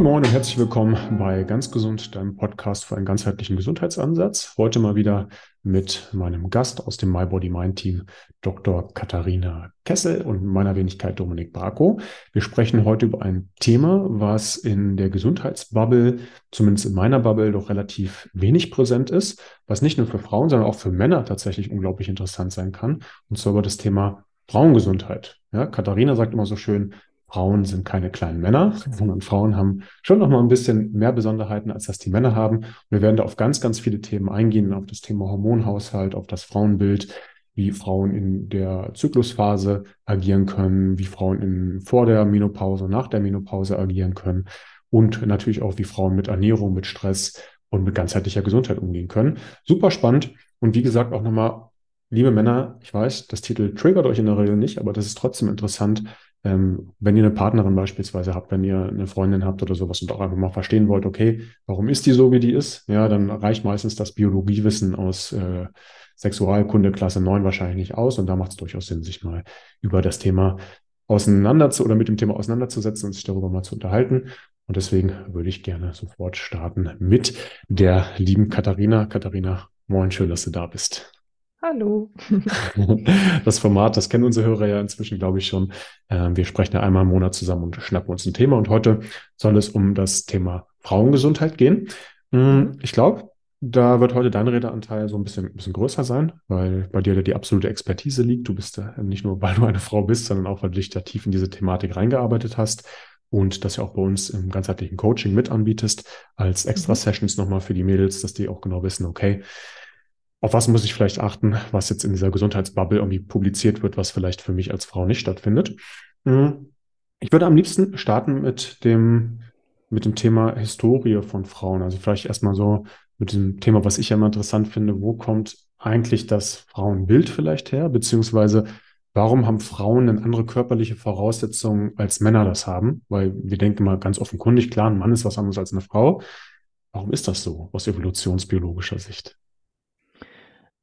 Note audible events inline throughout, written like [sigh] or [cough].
Moin Moin und herzlich willkommen bei Ganz Gesund, deinem Podcast für einen ganzheitlichen Gesundheitsansatz. Heute mal wieder mit meinem Gast aus dem My Body Mind Team, Dr. Katharina Kessel und meiner Wenigkeit Dominik Barko. Wir sprechen heute über ein Thema, was in der Gesundheitsbubble, zumindest in meiner Bubble, doch relativ wenig präsent ist, was nicht nur für Frauen, sondern auch für Männer tatsächlich unglaublich interessant sein kann. Und zwar über das Thema Frauengesundheit. Ja, Katharina sagt immer so schön, Frauen sind keine kleinen Männer, sondern Frauen haben schon noch mal ein bisschen mehr Besonderheiten, als das die Männer haben. wir werden da auf ganz, ganz viele Themen eingehen, auf das Thema Hormonhaushalt, auf das Frauenbild, wie Frauen in der Zyklusphase agieren können, wie Frauen in, vor der Menopause, nach der Menopause agieren können und natürlich auch, wie Frauen mit Ernährung, mit Stress und mit ganzheitlicher Gesundheit umgehen können. Super spannend. Und wie gesagt, auch nochmal, liebe Männer, ich weiß, das Titel triggert euch in der Regel nicht, aber das ist trotzdem interessant, ähm, wenn ihr eine Partnerin beispielsweise habt, wenn ihr eine Freundin habt oder sowas und auch einfach mal verstehen wollt, okay, warum ist die so, wie die ist? Ja, dann reicht meistens das Biologiewissen aus äh, Sexualkunde Klasse 9 wahrscheinlich nicht aus. Und da macht es durchaus Sinn, sich mal über das Thema auseinanderzu oder mit dem Thema auseinanderzusetzen und sich darüber mal zu unterhalten. Und deswegen würde ich gerne sofort starten mit der lieben Katharina. Katharina, moin, schön, dass du da bist. Hallo. [laughs] Das Format, das kennen unsere Hörer ja inzwischen, glaube ich, schon. Ähm, wir sprechen ja einmal im Monat zusammen und schnappen uns ein Thema. Und heute soll es um das Thema Frauengesundheit gehen. Hm, ich glaube, da wird heute dein Redeanteil so ein bisschen, ein bisschen größer sein, weil bei dir die absolute Expertise liegt. Du bist da nicht nur, [laughs] weil du eine Frau bist, sondern auch, weil du dich da tief in diese Thematik reingearbeitet hast und das ja auch bei uns im ganzheitlichen Coaching mit anbietest, als extra. Sessions nochmal für die Mädels, dass die auch genau wissen, okay, auf was muss ich vielleicht achten, was jetzt in dieser Gesundheitsbubble irgendwie publiziert wird, was vielleicht für mich als Frau nicht stattfindet. Hm. Ich würde am liebsten starten mit dem, mit dem Thema Historie von Frauen. Also vielleicht erstmal so mit dem Thema, was ich ja immer interessant finde, wo kommt eigentlich das Frauenbild vielleicht her, beziehungsweise warum haben Frauen denn andere körperliche Voraussetzungen als Männer das haben? Weil wir denken mal ganz offenkundig, klar, ein Mann ist was anderes als eine Frau. Warum ist das so aus evolutionsbiologischer Sicht?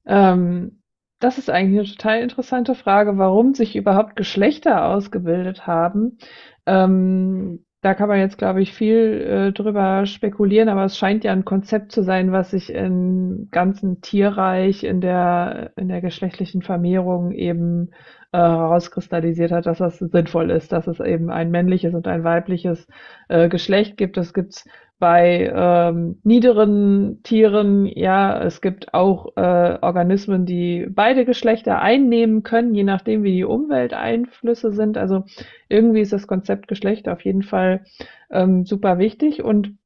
Ähm, das ist eigentlich eine total interessante Frage, warum sich überhaupt Geschlechter ausgebildet haben. Ähm, da kann man jetzt, glaube ich, viel äh, drüber spekulieren, aber es scheint ja ein Konzept zu sein, was sich im ganzen Tierreich, in der, in der geschlechtlichen Vermehrung eben äh, herauskristallisiert hat, dass das sinnvoll ist, dass es eben ein männliches und ein weibliches äh, Geschlecht gibt. Das gibt's bei ähm, niederen Tieren, ja, es gibt auch äh, Organismen, die beide Geschlechter einnehmen können, je nachdem, wie die Umwelteinflüsse sind. Also irgendwie ist das Konzept Geschlecht auf jeden Fall ähm, super wichtig und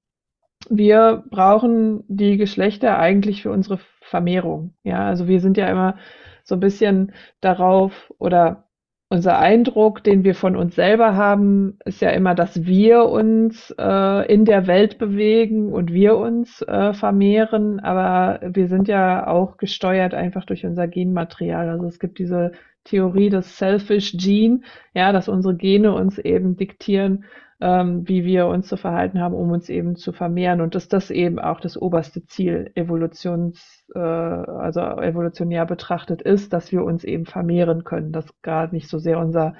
wir brauchen die Geschlechter eigentlich für unsere Vermehrung. Ja, also wir sind ja immer so ein bisschen darauf oder unser Eindruck, den wir von uns selber haben, ist ja immer, dass wir uns äh, in der Welt bewegen und wir uns äh, vermehren, aber wir sind ja auch gesteuert einfach durch unser Genmaterial. Also es gibt diese Theorie des Selfish Gene, ja, dass unsere Gene uns eben diktieren, ähm, wie wir uns zu verhalten haben, um uns eben zu vermehren. Und dass das eben auch das oberste Ziel Evolutions, äh, also evolutionär betrachtet ist, dass wir uns eben vermehren können, dass gerade nicht so sehr unser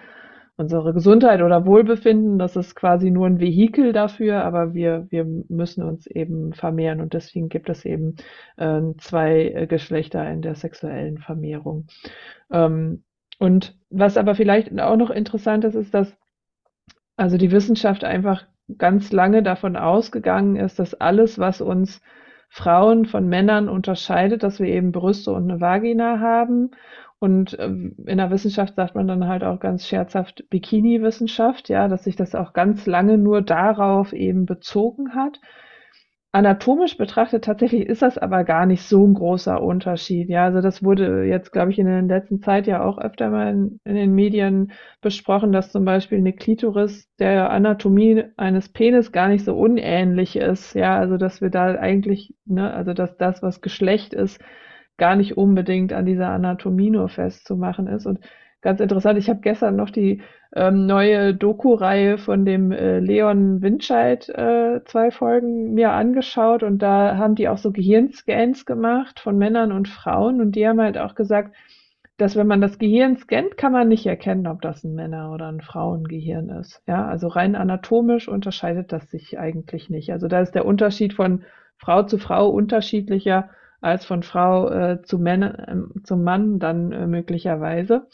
unsere Gesundheit oder Wohlbefinden, das ist quasi nur ein Vehikel dafür, aber wir, wir müssen uns eben vermehren. Und deswegen gibt es eben äh, zwei Geschlechter in der sexuellen Vermehrung. Ähm, und was aber vielleicht auch noch interessant ist, ist, dass also die Wissenschaft einfach ganz lange davon ausgegangen ist, dass alles, was uns Frauen von Männern unterscheidet, dass wir eben Brüste und eine Vagina haben. Und ähm, in der Wissenschaft sagt man dann halt auch ganz scherzhaft Bikini-Wissenschaft, ja, dass sich das auch ganz lange nur darauf eben bezogen hat. Anatomisch betrachtet tatsächlich ist das aber gar nicht so ein großer Unterschied. Ja, also das wurde jetzt, glaube ich, in der letzten Zeit ja auch öfter mal in, in den Medien besprochen, dass zum Beispiel eine Klitoris der Anatomie eines Penis gar nicht so unähnlich ist. Ja, also dass wir da eigentlich, ne, also dass das, was Geschlecht ist, gar nicht unbedingt an dieser Anatomie nur festzumachen ist. Und ganz interessant, ich habe gestern noch die ähm, neue Doku-Reihe von dem äh, Leon Winscheid äh, zwei Folgen mir angeschaut und da haben die auch so Gehirnscans gemacht von Männern und Frauen und die haben halt auch gesagt, dass wenn man das Gehirn scannt, kann man nicht erkennen, ob das ein Männer- oder ein Frauengehirn ist. Ja, also rein anatomisch unterscheidet das sich eigentlich nicht. Also da ist der Unterschied von Frau zu Frau unterschiedlicher als von Frau äh, zu Männer, äh, zum Mann dann äh, möglicherweise.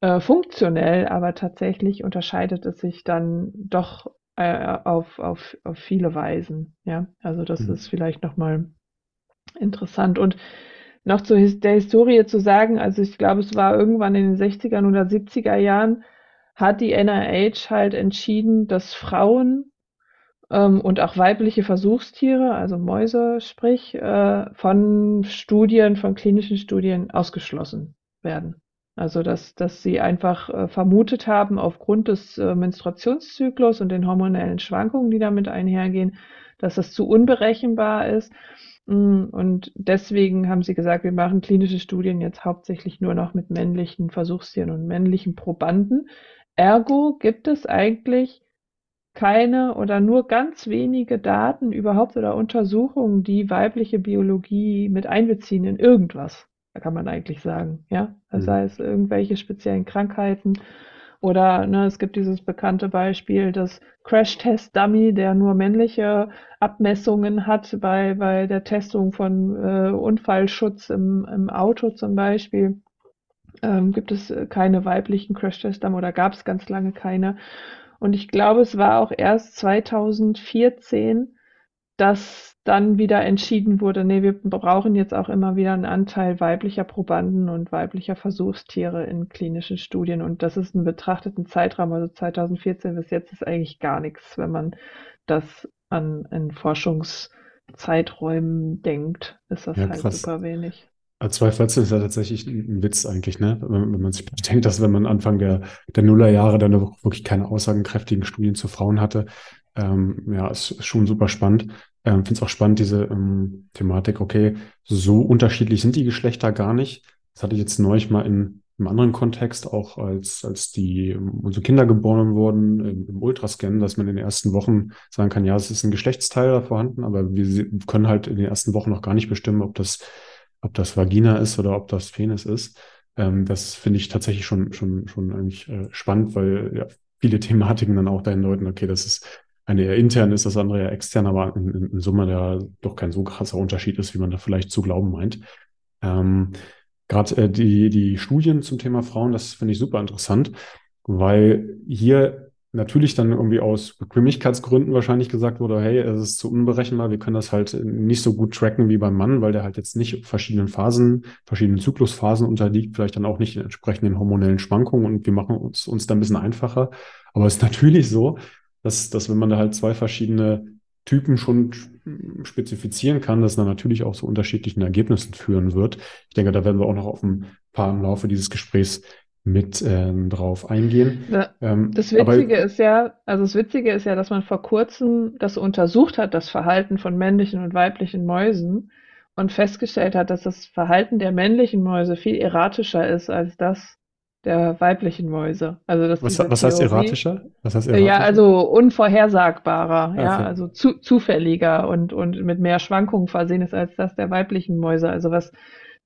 Äh, funktionell, aber tatsächlich unterscheidet es sich dann doch äh, auf, auf, auf viele Weisen. Ja, also das mhm. ist vielleicht nochmal interessant. Und noch zu der Historie zu sagen, also ich glaube, es war irgendwann in den 60er oder 70er Jahren, hat die NIH halt entschieden, dass Frauen ähm, und auch weibliche Versuchstiere, also Mäuse sprich, äh, von Studien, von klinischen Studien ausgeschlossen werden. Also dass, dass sie einfach äh, vermutet haben, aufgrund des äh, Menstruationszyklus und den hormonellen Schwankungen, die damit einhergehen, dass das zu unberechenbar ist Mm, und deswegen haben sie gesagt, wir machen klinische Studien jetzt hauptsächlich nur noch mit männlichen Versuchstieren und männlichen Probanden. Ergo gibt es eigentlich keine oder nur ganz wenige Daten überhaupt oder Untersuchungen, die weibliche Biologie mit einbeziehen in irgendwas. Da kann man eigentlich sagen, ja. Das mhm. heißt, irgendwelche speziellen Krankheiten oder ne, es gibt dieses bekannte Beispiel des Crash-Test-Dummy, der nur männliche Abmessungen hat bei, bei der Testung von äh, Unfallschutz im, im Auto zum Beispiel. Ähm, gibt es keine weiblichen Crash-Test-Dummy oder gab es ganz lange keine. Und ich glaube, es war auch erst 2014, dass dann wieder entschieden wurde, nee, wir brauchen jetzt auch immer wieder einen Anteil weiblicher Probanden und weiblicher Versuchstiere in klinischen Studien. Und das ist ein betrachteten Zeitraum, also 2014 bis jetzt ist eigentlich gar nichts, wenn man das an in Forschungszeiträumen denkt, ist das ja, halt krass. super wenig. 2014 ist ja tatsächlich ein Witz eigentlich, ne? Wenn, wenn man sich denkt, dass wenn man Anfang der, der Nullerjahre dann wirklich keine aussagenkräftigen Studien zu Frauen hatte, ähm, ja, ist, ist schon super spannend. Ähm, Finde es auch spannend, diese ähm, Thematik, okay, so unterschiedlich sind die Geschlechter gar nicht. Das hatte ich jetzt neulich mal in einem anderen Kontext, auch als, als die unsere Kinder geboren wurden im, im Ultrascan, dass man in den ersten Wochen sagen kann, ja, es ist ein Geschlechtsteil da vorhanden, aber wir können halt in den ersten Wochen noch gar nicht bestimmen, ob das, ob das Vagina ist oder ob das Penis ist. Ähm, das finde ich tatsächlich schon, schon, schon eigentlich äh, spannend, weil ja, viele [laughs] Thematiken dann auch dahin deuten, okay, das ist eine eher intern ist, das andere eher extern, aber in, in, in Summe der doch kein so krasser Unterschied ist, wie man da vielleicht zu glauben meint. Ähm, Gerade äh, die, die Studien zum Thema Frauen, das finde ich super interessant, weil hier natürlich dann irgendwie aus Bequemlichkeitsgründen wahrscheinlich gesagt wurde, hey, es ist zu unberechenbar, wir können das halt nicht so gut tracken wie beim Mann, weil der halt jetzt nicht verschiedenen Phasen, verschiedenen Zyklusphasen unterliegt, vielleicht dann auch nicht in entsprechenden hormonellen Schwankungen und wir machen uns, uns da ein bisschen einfacher. Aber es ist natürlich so, dass, dass wenn man da halt zwei verschiedene Typen schon spezifizieren kann, dass dann natürlich auch zu unterschiedlichen Ergebnissen führen wird. Ich denke, da werden wir auch noch auf ein paar im Laufe dieses Gesprächs mit ähm, drauf eingehen. Ja, ähm, das Witzige ist ja, also das Witzige ist ja, dass man vor kurzem das untersucht hat, das Verhalten von männlichen und weiblichen Mäusen und festgestellt hat, dass das Verhalten der männlichen Mäuse viel erratischer ist als das der weiblichen Mäuse. Also das was, was heißt erratischer? Was heißt erratischer? Ja, also unvorhersagbarer, okay. ja, also zu, zufälliger und, und mit mehr Schwankungen versehen ist als das der weiblichen Mäuse. Also was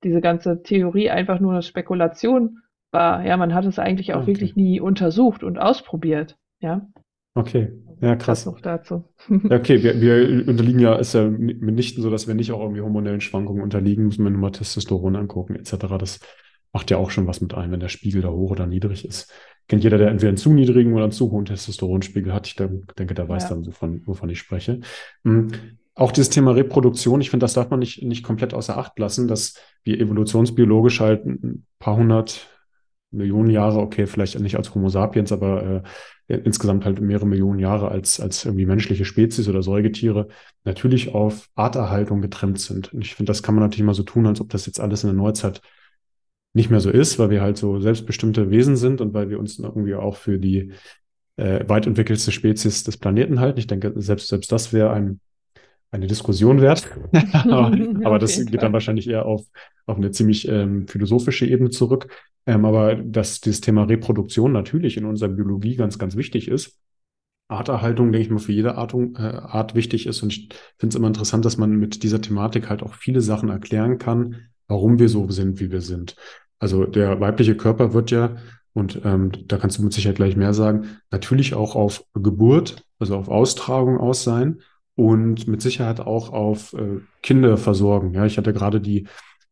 diese ganze Theorie einfach nur eine Spekulation war. Ja, man hat es eigentlich auch okay. wirklich nie untersucht und ausprobiert. Ja. Okay, ja, krass. Das noch dazu. okay, wir, wir unterliegen ja, ist ja mitnichten so, dass wir nicht auch irgendwie hormonellen Schwankungen unterliegen, müssen wir nur mal Testosteron angucken, etc. Das macht ja auch schon was mit ein, wenn der Spiegel da hoch oder niedrig ist. Kennt jeder, der entweder einen zu niedrigen oder einen zu hohen Testosteronspiegel hat. Ich denke, der weiß ja. dann, wovon, wovon ich spreche. Mhm. Auch dieses Thema Reproduktion, ich finde, das darf man nicht, nicht komplett außer Acht lassen, dass wir evolutionsbiologisch halt ein paar hundert Millionen Jahre, okay, vielleicht nicht als Homo sapiens, aber äh, insgesamt halt mehrere Millionen Jahre als, als irgendwie menschliche Spezies oder Säugetiere natürlich auf Arterhaltung getrimmt sind. Und ich finde, das kann man natürlich mal so tun, als ob das jetzt alles in der Neuzeit nicht mehr so ist, weil wir halt so selbstbestimmte Wesen sind und weil wir uns irgendwie auch für die äh, weit entwickelste Spezies des Planeten halten. Ich denke, selbst, selbst das wäre ein, eine Diskussion wert. [laughs] aber, aber das geht dann wahrscheinlich eher auf, auf eine ziemlich ähm, philosophische Ebene zurück. Ähm, aber dass dieses Thema Reproduktion natürlich in unserer Biologie ganz, ganz wichtig ist. Arterhaltung, denke ich mal, für jede Art, äh, Art wichtig ist. Und ich finde es immer interessant, dass man mit dieser Thematik halt auch viele Sachen erklären kann, warum wir so sind, wie wir sind. Also der weibliche Körper wird ja, und ähm, da kannst du mit Sicherheit gleich mehr sagen, natürlich auch auf Geburt, also auf Austragung aus sein und mit Sicherheit auch auf äh, Kinder versorgen. Ja, ich hatte gerade die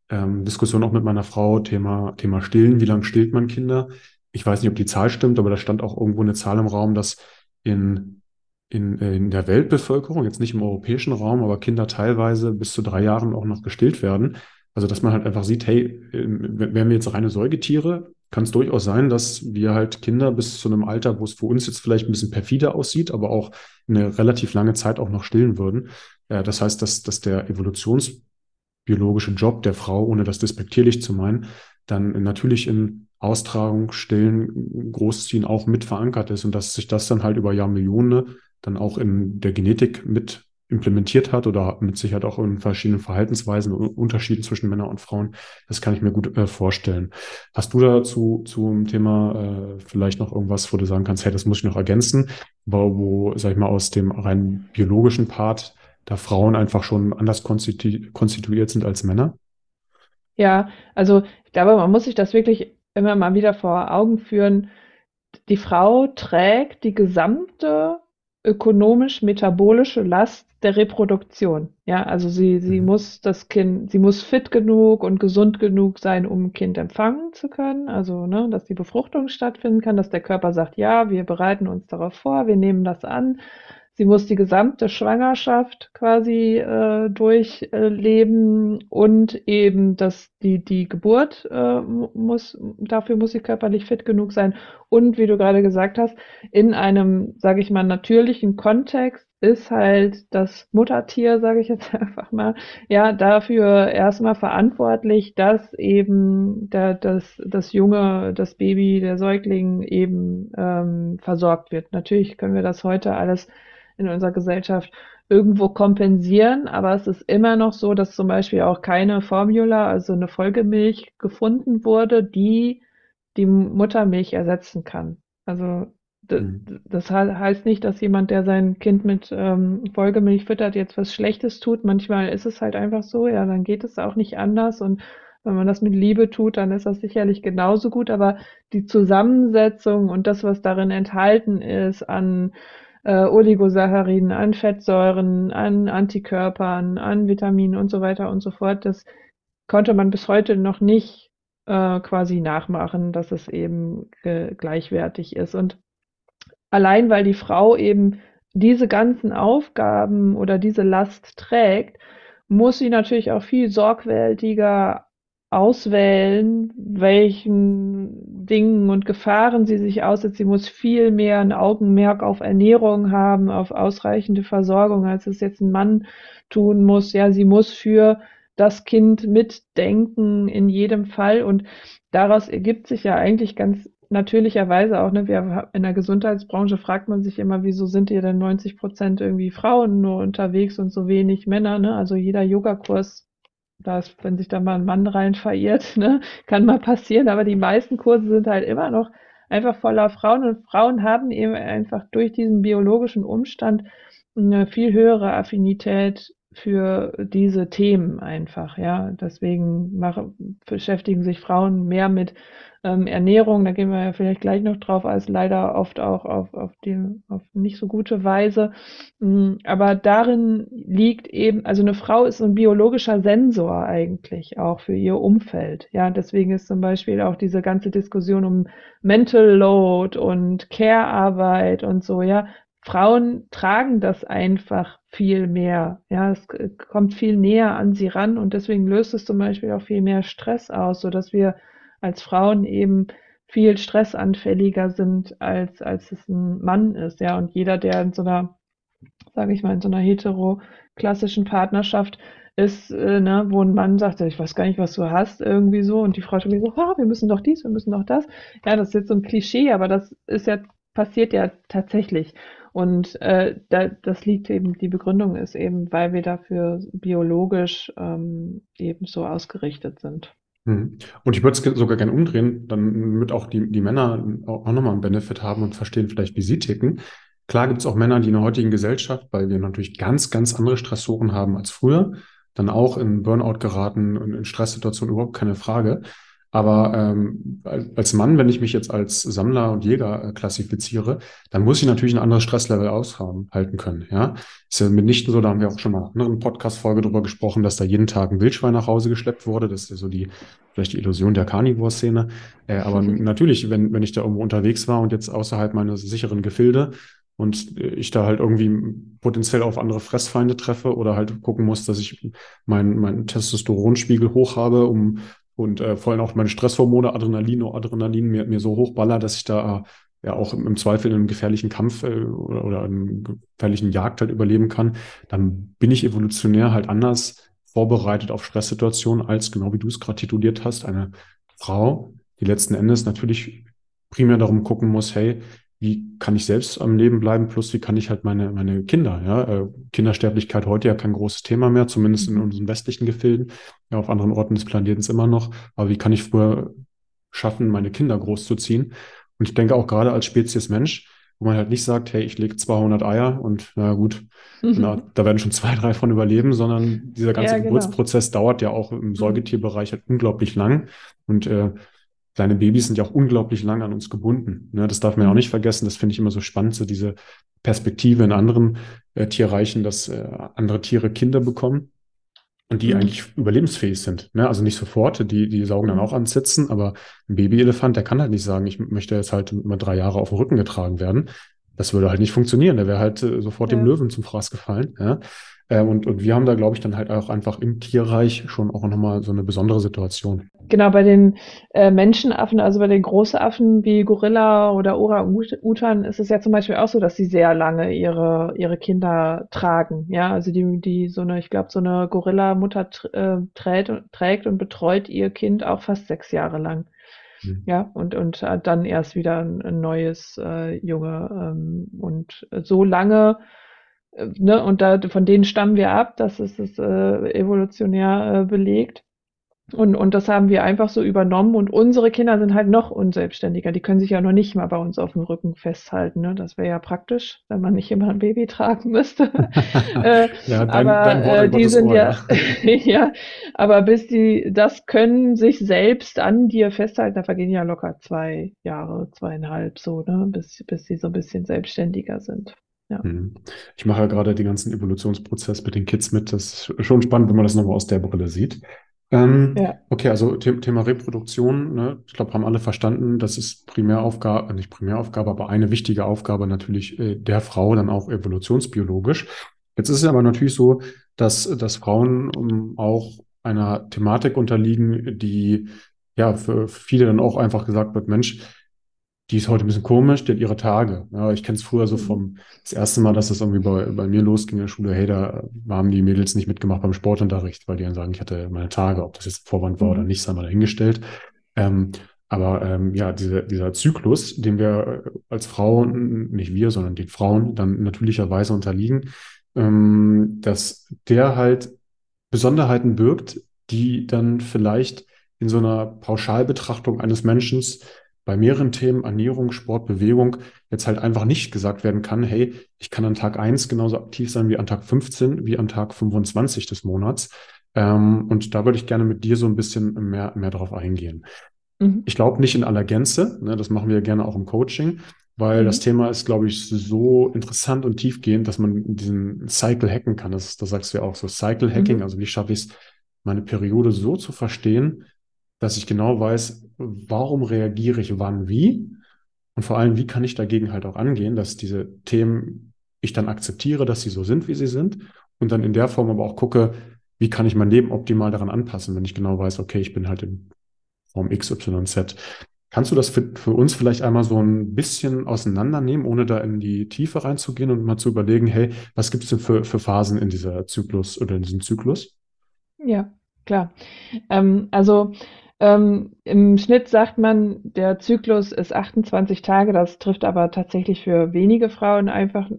ähm, Diskussion auch mit meiner Frau, Thema, Thema Stillen, wie lange stillt man Kinder? Ich weiß nicht, ob die Zahl stimmt, aber da stand auch irgendwo eine Zahl im Raum, dass in, in, in der Weltbevölkerung, jetzt nicht im europäischen Raum, aber Kinder teilweise bis zu drei Jahren auch noch gestillt werden. Also, dass man halt einfach sieht, hey, ähm, wären wir jetzt reine Säugetiere, kann es durchaus sein, dass wir halt Kinder bis zu einem Alter, wo es für uns jetzt vielleicht ein bisschen perfide aussieht, aber auch eine relativ lange Zeit auch noch stillen würden. Das heißt, dass, dass der evolutionsbiologische Job der Frau, ohne das despektierlich zu meinen, dann natürlich in Austragung, Stillen, Großziehen auch mit verankert ist und dass sich das dann halt über Jahrmillionen dann auch in der Genetik mit implementiert hat oder mit Sicherheit auch in verschiedenen Verhaltensweisen und Unterschieden zwischen Männern und Frauen. Das kann ich mir gut äh, vorstellen. Hast du dazu zum Thema äh, vielleicht noch irgendwas, wo du sagen kannst, hey, das muss ich noch ergänzen, wo, wo sag ich mal, aus dem rein biologischen Part da Frauen einfach schon anders konstitu konstituiert sind als Männer? Ja, also ich glaube, man muss sich das wirklich immer mal wieder vor Augen führen. Die Frau trägt die gesamte ökonomisch-metabolische Last der Reproduktion. Ja, also sie, sie mhm. muss das Kind, sie muss fit genug und gesund genug sein, um ein Kind empfangen zu können. Also, ne, dass die Befruchtung stattfinden kann, dass der Körper sagt, ja, wir bereiten uns darauf vor, wir nehmen das an. Sie muss die gesamte Schwangerschaft quasi äh, durchleben und eben das, die, die Geburt äh, muss, dafür muss sie körperlich fit genug sein. Und wie du gerade gesagt hast, in einem, sage ich mal, natürlichen Kontext ist halt das Muttertier, sage ich jetzt [laughs] einfach mal, ja, dafür erstmal verantwortlich, dass eben der, das, das Junge, das Baby, der Säugling eben ähm, versorgt wird. Natürlich können wir das heute alles in unserer Gesellschaft irgendwo kompensieren, aber es ist immer noch so, dass zum Beispiel auch keine Formula, also eine Folgemilch gefunden wurde, die die Muttermilch ersetzen kann. Also mhm. das heißt nicht, dass jemand, der sein Kind mit ähm, Folgemilch füttert, jetzt was Schlechtes tut. Manchmal ist es halt einfach so, ja, dann geht es auch nicht anders und wenn man das mit Liebe tut, dann ist das sicherlich genauso gut, aber die Zusammensetzung und das, was darin enthalten ist an äh, Oligosacchariden, an Fettsäuren, an Antikörpern, an Vitaminen und so weiter und so fort. Das konnte man bis heute noch nicht äh, quasi nachmachen, dass es eben äh, gleichwertig ist. Und allein weil die Frau eben diese ganzen Aufgaben oder diese Last trägt, muss sie natürlich auch viel sorgfältiger auswählen, welchen Dingen und Gefahren sie sich aussetzt. Sie muss viel mehr ein Augenmerk auf Ernährung haben, auf ausreichende Versorgung, als es jetzt ein Mann tun muss. Ja, sie muss für das Kind mitdenken in jedem Fall und daraus ergibt sich ja eigentlich ganz natürlicherweise auch, ne, wir, in der Gesundheitsbranche fragt man sich immer, wieso sind hier denn 90 Prozent irgendwie Frauen nur unterwegs und so wenig Männer, ne? Also jeder Yogakurs das, wenn sich da mal ein Mann rein verirrt, ne, kann mal passieren, aber die meisten Kurse sind halt immer noch einfach voller Frauen und Frauen haben eben einfach durch diesen biologischen Umstand eine viel höhere Affinität für diese Themen einfach, ja. Deswegen machen, beschäftigen sich Frauen mehr mit ähm, Ernährung, da gehen wir ja vielleicht gleich noch drauf, als leider oft auch auf, auf die auf nicht so gute Weise. Mm, aber darin liegt eben, also eine Frau ist ein biologischer Sensor eigentlich auch für ihr Umfeld. Ja, deswegen ist zum Beispiel auch diese ganze Diskussion um Mental Load und Care-Arbeit und so, ja, Frauen tragen das einfach viel mehr. Ja, es kommt viel näher an sie ran und deswegen löst es zum Beispiel auch viel mehr Stress aus, so dass wir als Frauen eben viel stressanfälliger sind, als, als es ein Mann ist, ja. Und jeder, der in so einer, sage ich mal, in so einer hetero-klassischen Partnerschaft ist, äh, ne, wo ein Mann sagt, ich weiß gar nicht, was du hast, irgendwie so, und die Frau schon so, ah, wir müssen doch dies, wir müssen doch das. Ja, das ist jetzt so ein Klischee, aber das ist ja, passiert ja tatsächlich. Und äh, da, das liegt eben, die Begründung ist eben, weil wir dafür biologisch ähm, eben so ausgerichtet sind. Mhm. Und ich würde es sogar gerne umdrehen, damit auch die, die Männer auch nochmal einen Benefit haben und verstehen vielleicht, wie sie ticken. Klar gibt es auch Männer, die in der heutigen Gesellschaft, weil wir natürlich ganz, ganz andere Stressoren haben als früher, dann auch in Burnout geraten und in Stresssituationen überhaupt keine Frage. Aber ähm, als Mann, wenn ich mich jetzt als Sammler und Jäger äh, klassifiziere, dann muss ich natürlich ein anderes Stresslevel aushalten können. Ja, ist ja mitnichten so, da haben wir auch schon mal in einer anderen Podcast-Folge drüber gesprochen, dass da jeden Tag ein Wildschwein nach Hause geschleppt wurde. Das ist ja so die, vielleicht die Illusion der Carnivore-Szene. Äh, aber [laughs] natürlich, wenn, wenn ich da irgendwo unterwegs war und jetzt außerhalb meiner sicheren Gefilde und ich da halt irgendwie potenziell auf andere Fressfeinde treffe oder halt gucken muss, dass ich meinen mein Testosteronspiegel hoch habe, um und äh, vor allem auch meine Stresshormone, Adrenalin, Adrenalin mir, mir so hochballer, dass ich da äh, ja auch im, im, Zweifel in einem gefährlichen Kampf äh, oder, oder einem gefährlichen Jagd halt überleben kann, dann bin ich evolutionär halt anders vorbereitet auf Stresssituationen als, genau wie du es gerade tituliert hast, eine Frau, die letzten Endes natürlich primär darum gucken muss, hey, wie kann ich selbst am Leben bleiben, plus wie kann ich halt meine, meine Kinder, ja, äh, Kindersterblichkeit heute ja kein großes Thema mehr, zumindest in mhm. unseren westlichen Gefilden, ja, auf anderen Orten des Planeten immer noch, aber wie kann ich früher schaffen, meine Kinder großzuziehen? Und ich denke auch gerade als Spezies Mensch, wo man halt nicht sagt, hey, ich lege 200 Eier und na gut, mhm. na, da werden schon zwei, drei von überleben, sondern dieser ganze ja, genau. Geburtsprozess dauert ja auch im mhm. Säugetierbereich halt unglaublich lang und äh, kleine Babys sind ja auch unglaublich lang an uns gebunden. Ne? Das darf man ja auch mhm. nicht vergessen. Das finde ich immer so spannend, so diese Perspektive in anderen äh, Tierreichen, dass äh, andere Tiere Kinder bekommen und die mhm. eigentlich überlebensfähig sind. Ne? Also nicht sofort, die, die saugen dann mhm. auch an Sitzen, aber ein Babyelefant, der kann halt nicht sagen, ich möchte jetzt halt immer drei Jahre auf dem Rücken getragen werden. Das würde halt nicht funktionieren. Der wäre halt äh, sofort ja. dem Löwen zum Fraß gefallen. Ja? Ähm, und, und wir haben da, glaube ich, dann halt auch einfach im Tierreich schon auch nochmal so eine besondere Situation. Genau, bei den äh, Menschenaffen, also bei den Großaffen wie Gorilla oder Orang-Utan ist es ja zum Beispiel auch so, dass sie sehr lange ihre, ihre Kinder tragen. Ja, also die, die so eine, ich glaube, so eine Gorilla-Mutter äh, trägt, trägt und betreut ihr Kind auch fast sechs Jahre lang. Mhm. Ja, und, und dann erst wieder ein, ein neues äh, Junge. Ähm, und so lange ne, und da, von denen stammen wir ab, das ist es äh, evolutionär äh, belegt. Und, und das haben wir einfach so übernommen. Und unsere Kinder sind halt noch unselbstständiger. Die können sich ja noch nicht mal bei uns auf dem Rücken festhalten. Ne? Das wäre ja praktisch, wenn man nicht immer ein Baby [laughs] tragen müsste. [laughs] äh, ja, dein, aber dein äh, die sind Ohr, ja, [laughs] ja, aber bis die das können, sich selbst an dir festhalten, da vergehen ja locker zwei Jahre, zweieinhalb so, ne? bis, bis sie so ein bisschen selbstständiger sind. Ja. Mhm. Ich mache ja gerade den ganzen Evolutionsprozess mit den Kids mit. Das ist schon spannend, wenn man das nochmal aus der Brille sieht. Ähm, ja. Okay, also The Thema Reproduktion, ne? ich glaube, haben alle verstanden, das ist Primäraufgabe, äh, nicht Primäraufgabe, aber eine wichtige Aufgabe natürlich äh, der Frau, dann auch evolutionsbiologisch. Jetzt ist es aber natürlich so, dass, dass Frauen um, ähm, auch einer Thematik unterliegen, die ja für viele dann auch einfach gesagt wird, Mensch, die ist heute ein bisschen komisch, die hat ihre Tage. Ja, ich kenne es früher so mhm. vom, das erste Mal, dass das irgendwie bei, bei mir losging in der Schule, hey, da haben die Mädels nicht mitgemacht beim Sportunterricht, weil die dann sagen, ich hatte meine Tage, ob das jetzt Vorwand war mhm. oder nicht, sei mal dahingestellt. Ähm, aber ähm, ja, diese, dieser Zyklus, den wir als Frauen, nicht wir, sondern die Frauen dann natürlicherweise unterliegen, ähm, dass der halt Besonderheiten birgt, die dann vielleicht in so einer Pauschalbetrachtung eines Menschen bei mehreren Themen, Ernährung, Sport, Bewegung, jetzt halt einfach nicht gesagt werden kann, hey, ich kann an Tag 1 genauso aktiv sein wie an Tag 15, wie an Tag 25 des Monats. Ähm, und da würde ich gerne mit dir so ein bisschen mehr, mehr drauf eingehen. Mhm. Ich glaube nicht in aller Gänze, ne, das machen wir gerne auch im Coaching, weil mhm. das Thema ist, glaube ich, so interessant und tiefgehend, dass man diesen Cycle hacken kann. Das, das sagst du ja auch so, Cycle Hacking, mhm. also wie schaffe ich es, meine Periode so zu verstehen, dass ich genau weiß, warum reagiere ich wann wie und vor allem, wie kann ich dagegen halt auch angehen, dass diese Themen ich dann akzeptiere, dass sie so sind, wie sie sind und dann in der Form aber auch gucke, wie kann ich mein Leben optimal daran anpassen, wenn ich genau weiß, okay, ich bin halt in Form X, Y, Z. Kannst du das für, für uns vielleicht einmal so ein bisschen auseinandernehmen, ohne da in die Tiefe reinzugehen und mal zu überlegen, hey, was gibt es denn für, für Phasen in dieser Zyklus oder in diesem Zyklus? Ja, klar. Ähm, also ähm, Im Schnitt sagt man, der Zyklus ist 28 Tage. Das trifft aber tatsächlich für wenige Frauen einfach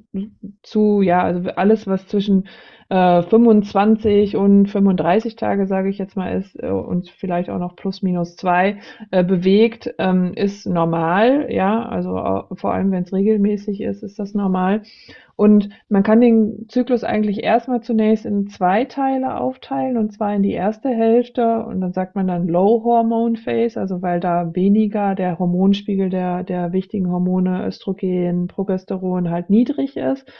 zu. Ja, also alles, was zwischen äh, 25 und 35 Tage, sage ich jetzt mal, ist äh, und vielleicht auch noch plus minus zwei äh, bewegt, ähm, ist normal. Ja, also äh, vor allem, wenn es regelmäßig ist, ist das normal. Und man kann den Zyklus eigentlich erstmal zunächst in zwei Teile aufteilen, und zwar in die erste Hälfte, und dann sagt man dann Low Hormone Phase, also weil da weniger der Hormonspiegel der, der wichtigen Hormone Östrogen, Progesteron halt niedrig ist.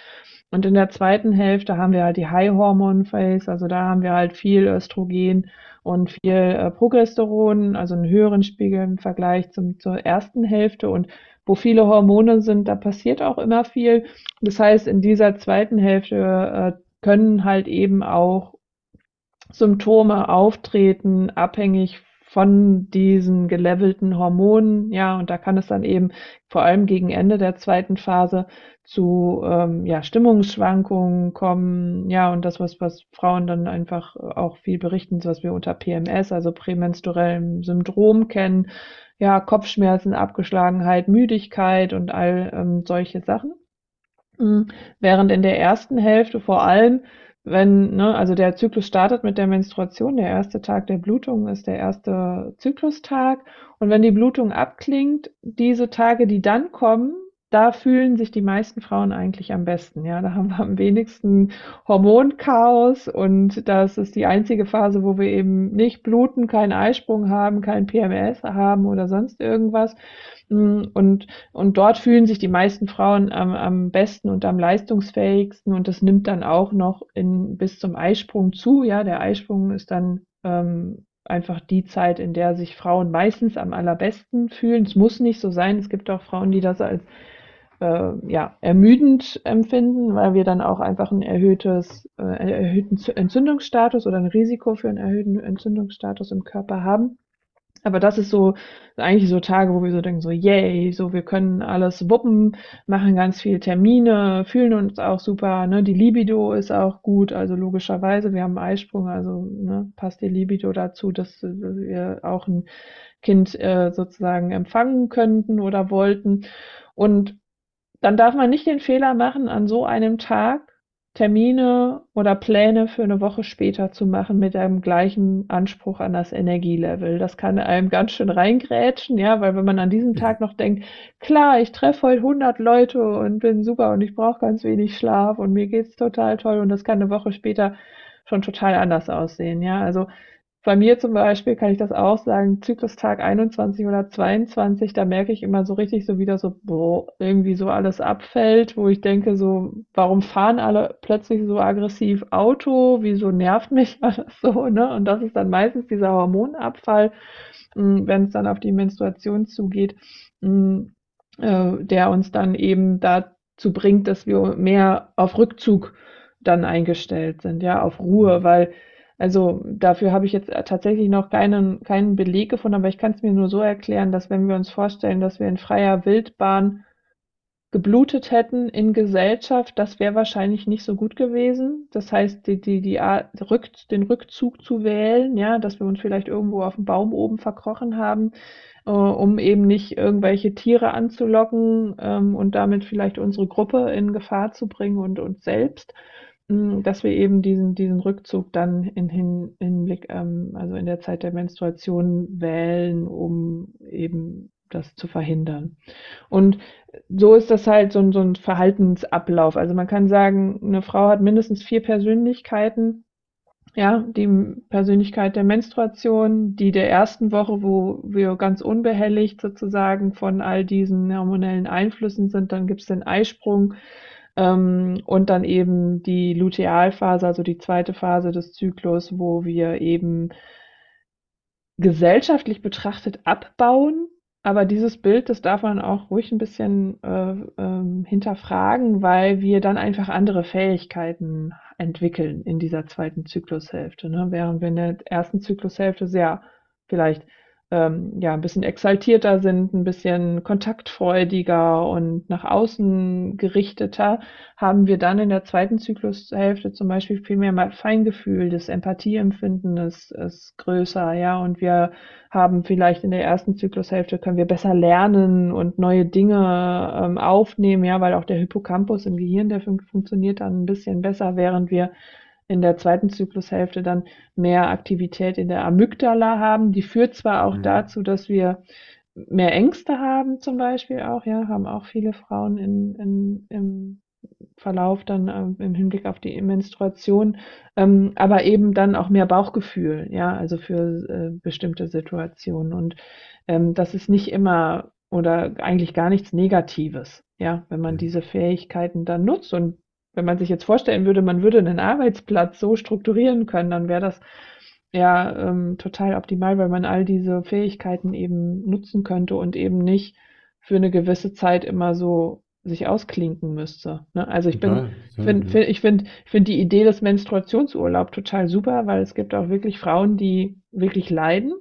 Und in der zweiten Hälfte haben wir halt die High Hormone Phase, also da haben wir halt viel Östrogen und viel äh, Progesteron, also einen höheren Spiegel im Vergleich zum, zur ersten Hälfte. Und wo viele Hormone sind, da passiert auch immer viel. Das heißt, in dieser zweiten Hälfte äh, können halt eben auch Symptome auftreten, abhängig von diesen gelevelten Hormonen. Ja, und da kann es dann eben vor allem gegen Ende der zweiten Phase zu ähm, ja, Stimmungsschwankungen kommen. Ja, und das, was, was Frauen dann einfach auch viel berichten, was wir unter PMS, also prämenstruellem Syndrom kennen, ja, Kopfschmerzen, Abgeschlagenheit, Müdigkeit und all ähm, solche Sachen. Mhm. Während in der ersten Hälfte vor allem, wenn, ne, also der Zyklus startet mit der Menstruation, der erste Tag der Blutung ist der erste Zyklustag. Und wenn die Blutung abklingt, diese Tage, die dann kommen, da fühlen sich die meisten Frauen eigentlich am besten. Ja, da haben wir am wenigsten Hormonchaos und das ist die einzige Phase, wo wir eben nicht bluten, keinen Eisprung haben, kein PMS haben oder sonst irgendwas. Mm, und, und dort fühlen sich die meisten Frauen am, am besten und am leistungsfähigsten und das nimmt dann auch noch in, bis zum Eisprung zu. Ja, der Eisprung ist dann ähm, einfach die Zeit, in der sich Frauen meistens am allerbesten fühlen. Es muss nicht so sein. Es gibt auch Frauen, die das als äh, ja, ermüdend empfinden, weil wir dann auch einfach ein erhöhtes, äh, erhöhten Entzündungsstatus oder ein Risiko für einen erhöhten Entzündungsstatus im Körper haben. Aber das ist so eigentlich so Tage, wo wir so denken, so yay, so wir können alles wuppen, machen ganz viele Termine, fühlen uns auch super, ne? Die Libido ist auch gut, also logischerweise, wir haben einen Eisprung, also ne, passt die Libido dazu, dass wir auch ein Kind äh, sozusagen empfangen könnten oder wollten. Und dann darf man nicht den Fehler machen, an so einem Tag Termine oder Pläne für eine Woche später zu machen mit einem gleichen Anspruch an das Energielevel. Das kann einem ganz schön reingrätschen, ja, weil wenn man an diesem Tag noch denkt, klar, ich treffe heute 100 Leute und bin super und ich brauche ganz wenig Schlaf und mir geht's total toll und das kann eine Woche später schon total anders aussehen, ja. Also bei mir zum Beispiel kann ich das auch sagen, Zyklustag 21 oder 22, da merke ich immer so richtig so wieder so, boah, irgendwie so alles abfällt, wo ich denke so, warum fahren alle plötzlich so aggressiv Auto? Wieso nervt mich [laughs] alles so, ne? Und das ist dann meistens dieser Hormonabfall, hm, wenn es dann auf die Menstruation zugeht, hm, äh, der uns dann eben dazu bringt, dass wir mehr auf Rückzug dann eingestellt sind, ja, auf Ruhe, weil also dafür habe ich jetzt äh, tatsächlich noch keinen, keinen Beleg gefunden, aber ich kann es mir nur so erklären, dass wenn wir uns vorstellen, dass wir in freier Wildbahn geblutet hätten in Gesellschaft, das wäre wahrscheinlich nicht so gut gewesen. Das heißt, die, die, die Art, Rück, den Rückzug zu wählen, ja, dass wir uns vielleicht irgendwo auf dem Baum oben verkrochen haben, äh, um eben nicht irgendwelche Tiere anzulocken ähm, und damit vielleicht unsere Gruppe in Gefahr zu bringen und uns selbst. Hm, dass wir eben diesen, diesen Rückzug dann in Hin, Hinblick, ähm, also in der Zeit der Menstruation wählen, um eben das zu verhindern. Und so ist das halt so ein, so ein Verhaltensablauf. Also man kann sagen, eine Frau hat mindestens vier Persönlichkeiten. Ja, die Persönlichkeit der Menstruation, die der ersten Woche, wo wir ganz unbehelligt sozusagen von all diesen hormonellen Einflüssen sind. Dann gibt es den Eisprung, ähm, und dann eben die Lutealphase, also die zweite Phase des Zyklus, wo wir eben gesellschaftlich betrachtet abbauen. Aber dieses Bild, das darf man auch ruhig ein bisschen äh, äh, hinterfragen, weil wir dann einfach andere Fähigkeiten entwickeln in dieser zweiten Zyklushälfte. Ne? Während wir in der ersten Zyklushälfte sehr vielleicht ähm, ja, ein bisschen exaltierter sind, ein bisschen kontaktfreudiger und nach außen gerichteter, haben wir dann in der zweiten Zyklushälfte zum Beispiel viel mehr Feingefühl, das Empathieempfinden ist, ist größer, ja, und wir haben vielleicht in der ersten Zyklushälfte können wir besser lernen und neue Dinge ähm, aufnehmen, ja, weil auch der Hippocampus im Gehirn, der fun funktioniert dann ein bisschen besser, während wir in der zweiten Zyklushälfte dann mehr Aktivität in der Amygdala haben. Die führt zwar auch mhm. dazu, dass wir mehr Ängste haben, zum Beispiel auch, ja, haben auch viele Frauen in, in, im Verlauf dann ähm, im Hinblick auf die Menstruation, ähm, aber eben dann auch mehr Bauchgefühl, ja, also für äh, bestimmte Situationen. Und ähm, das ist nicht immer oder eigentlich gar nichts Negatives, ja, wenn man mhm. diese Fähigkeiten dann nutzt. Und wenn man sich jetzt vorstellen würde, man würde einen Arbeitsplatz so strukturieren können, dann wäre das ja ähm, total optimal, weil man all diese Fähigkeiten eben nutzen könnte und eben nicht für eine gewisse Zeit immer so sich ausklinken müsste. Ne? Also ich bin, ja, find, find, ich finde, ich finde die Idee des Menstruationsurlaubs total super, weil es gibt auch wirklich Frauen, die wirklich leiden,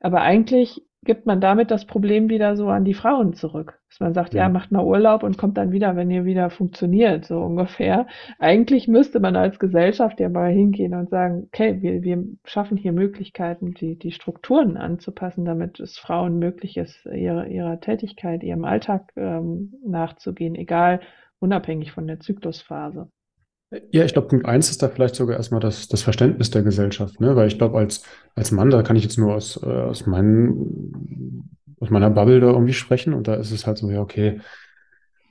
aber eigentlich gibt man damit das Problem wieder so an die Frauen zurück. Dass man sagt, ja. ja, macht mal Urlaub und kommt dann wieder, wenn ihr wieder funktioniert, so ungefähr. Eigentlich müsste man als Gesellschaft ja mal hingehen und sagen, okay, wir, wir schaffen hier Möglichkeiten, die, die Strukturen anzupassen, damit es Frauen möglich ist, ihre, ihrer Tätigkeit, ihrem Alltag ähm, nachzugehen, egal, unabhängig von der Zyklusphase. Ja, ich glaube, Punkt eins ist da vielleicht sogar erstmal das, das Verständnis der Gesellschaft, ne? Weil ich glaube, als, als Mann, da kann ich jetzt nur aus, äh, aus, meinen, aus meiner Bubble da irgendwie sprechen und da ist es halt so, ja, okay,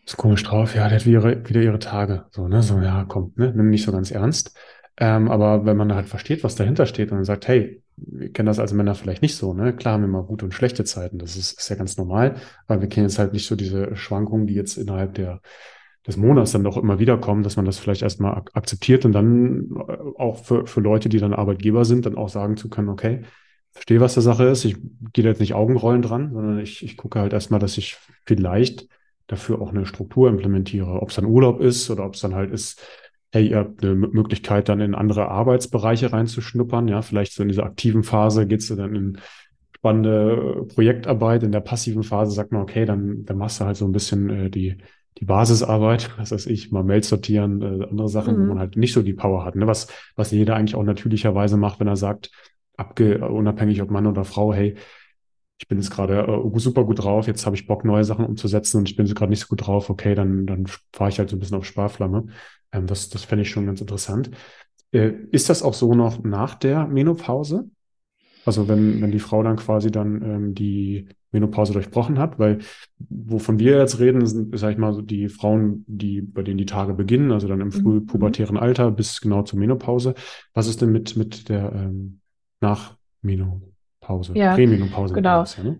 ist komisch drauf, ja, der hat wieder, wieder ihre Tage. So, ne? So, ja, komm, ne? Nimm nicht so ganz ernst. Ähm, aber wenn man halt versteht, was dahinter steht und dann sagt, hey, wir kennen das als Männer vielleicht nicht so, ne? Klar haben wir mal gute und schlechte Zeiten, das ist, ist ja ganz normal, aber wir kennen jetzt halt nicht so diese Schwankungen, die jetzt innerhalb der des Monats dann doch immer wieder kommen, dass man das vielleicht erstmal ak akzeptiert und dann äh, auch für, für Leute, die dann Arbeitgeber sind, dann auch sagen zu können, okay, verstehe, was der Sache ist, ich gehe da jetzt nicht Augenrollen dran, sondern ich, ich gucke halt erstmal, dass ich vielleicht dafür auch eine Struktur implementiere, ob es dann Urlaub ist oder ob es dann halt ist, hey, ihr habt eine Möglichkeit, dann in andere Arbeitsbereiche reinzuschnuppern, ja, vielleicht so in dieser aktiven Phase geht's dann in spannende Projektarbeit, in der passiven Phase sagt man, okay, dann, dann machst du halt so ein bisschen äh, die die Basisarbeit, [laughs] was weiß ich, mal Mails sortieren, äh, andere Sachen, mhm. wo man halt nicht so die Power hat. Ne? Was, was jeder eigentlich auch natürlicherweise macht, wenn er sagt, abge unabhängig ob Mann oder Frau, hey, ich bin jetzt gerade äh, super gut drauf, jetzt habe ich Bock, neue Sachen umzusetzen und ich bin so gerade nicht so gut drauf, okay, dann, dann fahre ich halt so ein bisschen auf Sparflamme. Ähm, das das fände ich schon ganz interessant. Äh, ist das auch so noch nach der Menopause? Also wenn, wenn die Frau dann quasi dann ähm, die Menopause durchbrochen hat, weil wovon wir jetzt reden, sind, sag ich mal, die Frauen, die, bei denen die Tage beginnen, also dann im mhm. frühpubertären Alter bis genau zur Menopause. Was ist denn mit, mit der ähm, Nachmenopause? Ja, Prämenopause. Genau. Ja, ne?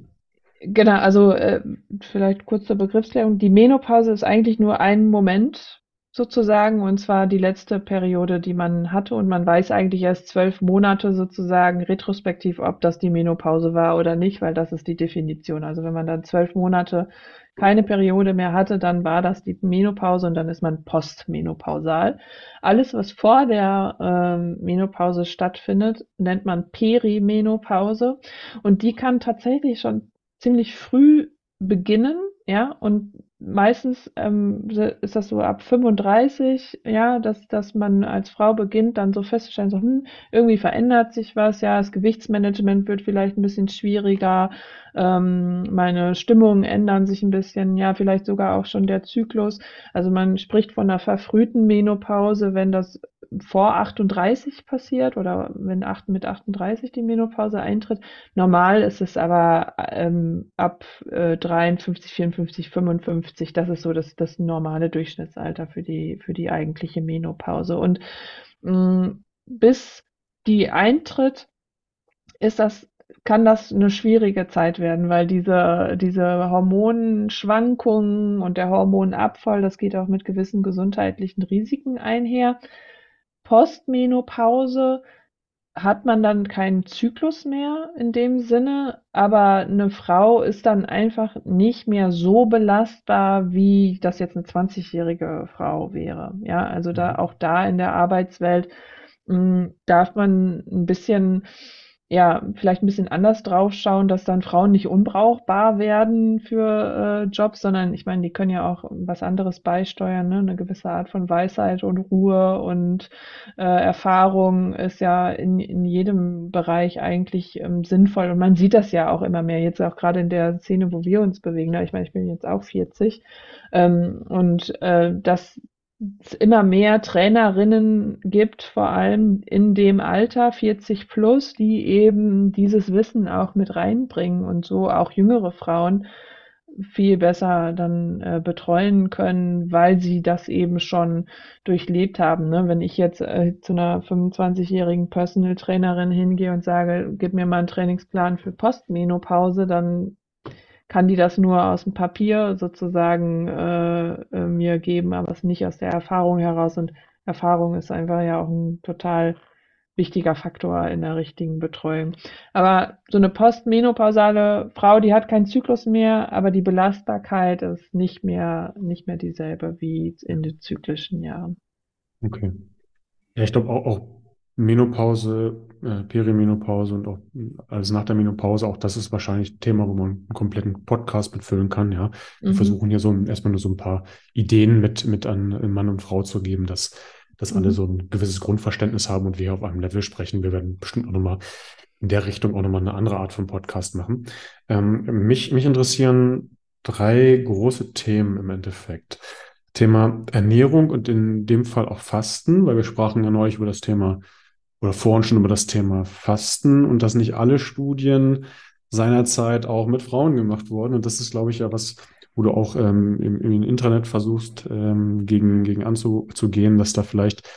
Genau, also äh, vielleicht kurz zur Begriffsklärung. Die Menopause ist eigentlich nur ein Moment sozusagen, und zwar die letzte Periode, die man hatte. Und man weiß eigentlich erst zwölf Monate sozusagen retrospektiv, ob das die Menopause war oder nicht, weil das ist die Definition. Also wenn man dann zwölf Monate keine Periode mehr hatte, dann war das die Menopause und dann ist man postmenopausal. Alles, was vor der ähm, Menopause stattfindet, nennt man Perimenopause und die kann tatsächlich schon ziemlich früh beginnen, ja, und meistens ähm, ist das so ab 35, ja, dass, dass man als Frau beginnt, dann so festzustellen, so, hm, irgendwie verändert sich was, ja, das Gewichtsmanagement wird vielleicht ein bisschen schwieriger, ähm, meine Stimmungen ändern sich ein bisschen, ja, vielleicht sogar auch schon der Zyklus. Also man spricht von einer verfrühten Menopause, wenn das vor 38 passiert oder wenn acht, mit 38 die Menopause eintritt. Normal ist es aber ähm, ab äh, 53, 54, 55. Das ist so das, das normale Durchschnittsalter für die, für die eigentliche Menopause. Und mh, mm, bis die eintritt, ist das kann das eine schwierige Zeit werden, weil diese, diese Hormonschwankungen und der Hormonabfall, das geht auch mit gewissen gesundheitlichen Risiken einher. Postmenopause hat man dann keinen Zyklus mehr in dem Sinne, aber eine Frau ist dann einfach nicht mehr so belastbar, wie das jetzt eine 20-jährige Frau wäre. Ja, also da mhm. auch da in der Arbeitswelt mh, hm, darf man ein bisschen ja, vielleicht ein bisschen anders drauf schauen, dass dann Frauen nicht unbrauchbar werden für äh, Jobs, sondern ich meine, die können ja auch was anderes beisteuern, ne? eine gewisse Art von Weisheit und Ruhe und äh, Erfahrung ist ja in, in jedem Bereich eigentlich ähm, sinnvoll und man sieht das ja auch immer mehr, jetzt auch gerade in der Szene, wo wir uns bewegen. Ne? Ich meine, ich bin jetzt auch 40 ähm, und äh, das es immer mehr Trainerinnen gibt, vor allem in dem Alter 40 plus, die eben dieses Wissen auch mit reinbringen und so auch jüngere Frauen viel besser dann äh, betreuen können, weil sie das eben schon durchlebt haben. Ne? Wenn ich jetzt äh, zu einer 25-jährigen Personal Trainerin hingehe und sage, gib mir mal einen Trainingsplan für Postmenopause, dann kann die das nur aus dem Papier sozusagen äh, äh, mir geben, aber es nicht aus der Erfahrung heraus. Und Erfahrung ist einfach ja auch ein total wichtiger Faktor in der richtigen Betreuung. Aber so eine postmenopausale Frau, die hat keinen Zyklus mehr, aber die Belastbarkeit ist nicht mehr, nicht mehr dieselbe wie in den zyklischen Jahren. Okay. Ja, ich glaube auch, auch Menopause, äh, Perimenopause und auch alles nach der Menopause, auch das ist wahrscheinlich ein Thema, wo man einen kompletten Podcast mitfüllen kann, ja. Wir mhm. versuchen hier so erstmal nur so ein paar Ideen mit, mit an Mann und Frau zu geben, dass dass alle mhm. so ein gewisses Grundverständnis haben und wir auf einem Level sprechen. Wir werden bestimmt auch nochmal in der Richtung auch nochmal eine andere Art von Podcast machen. Ähm, mich, mich interessieren drei große Themen im Endeffekt. Thema Ernährung und in dem Fall auch Fasten, weil wir sprachen ja neulich über das Thema oder vorhin schon über das Thema Fasten und dass nicht alle Studien seinerzeit auch mit Frauen gemacht wurden. Und das ist, glaube ich, ja was, wo du auch ähm, im, im Internet versuchst, ähm, gegen, gegen anzugehen, dass da vielleicht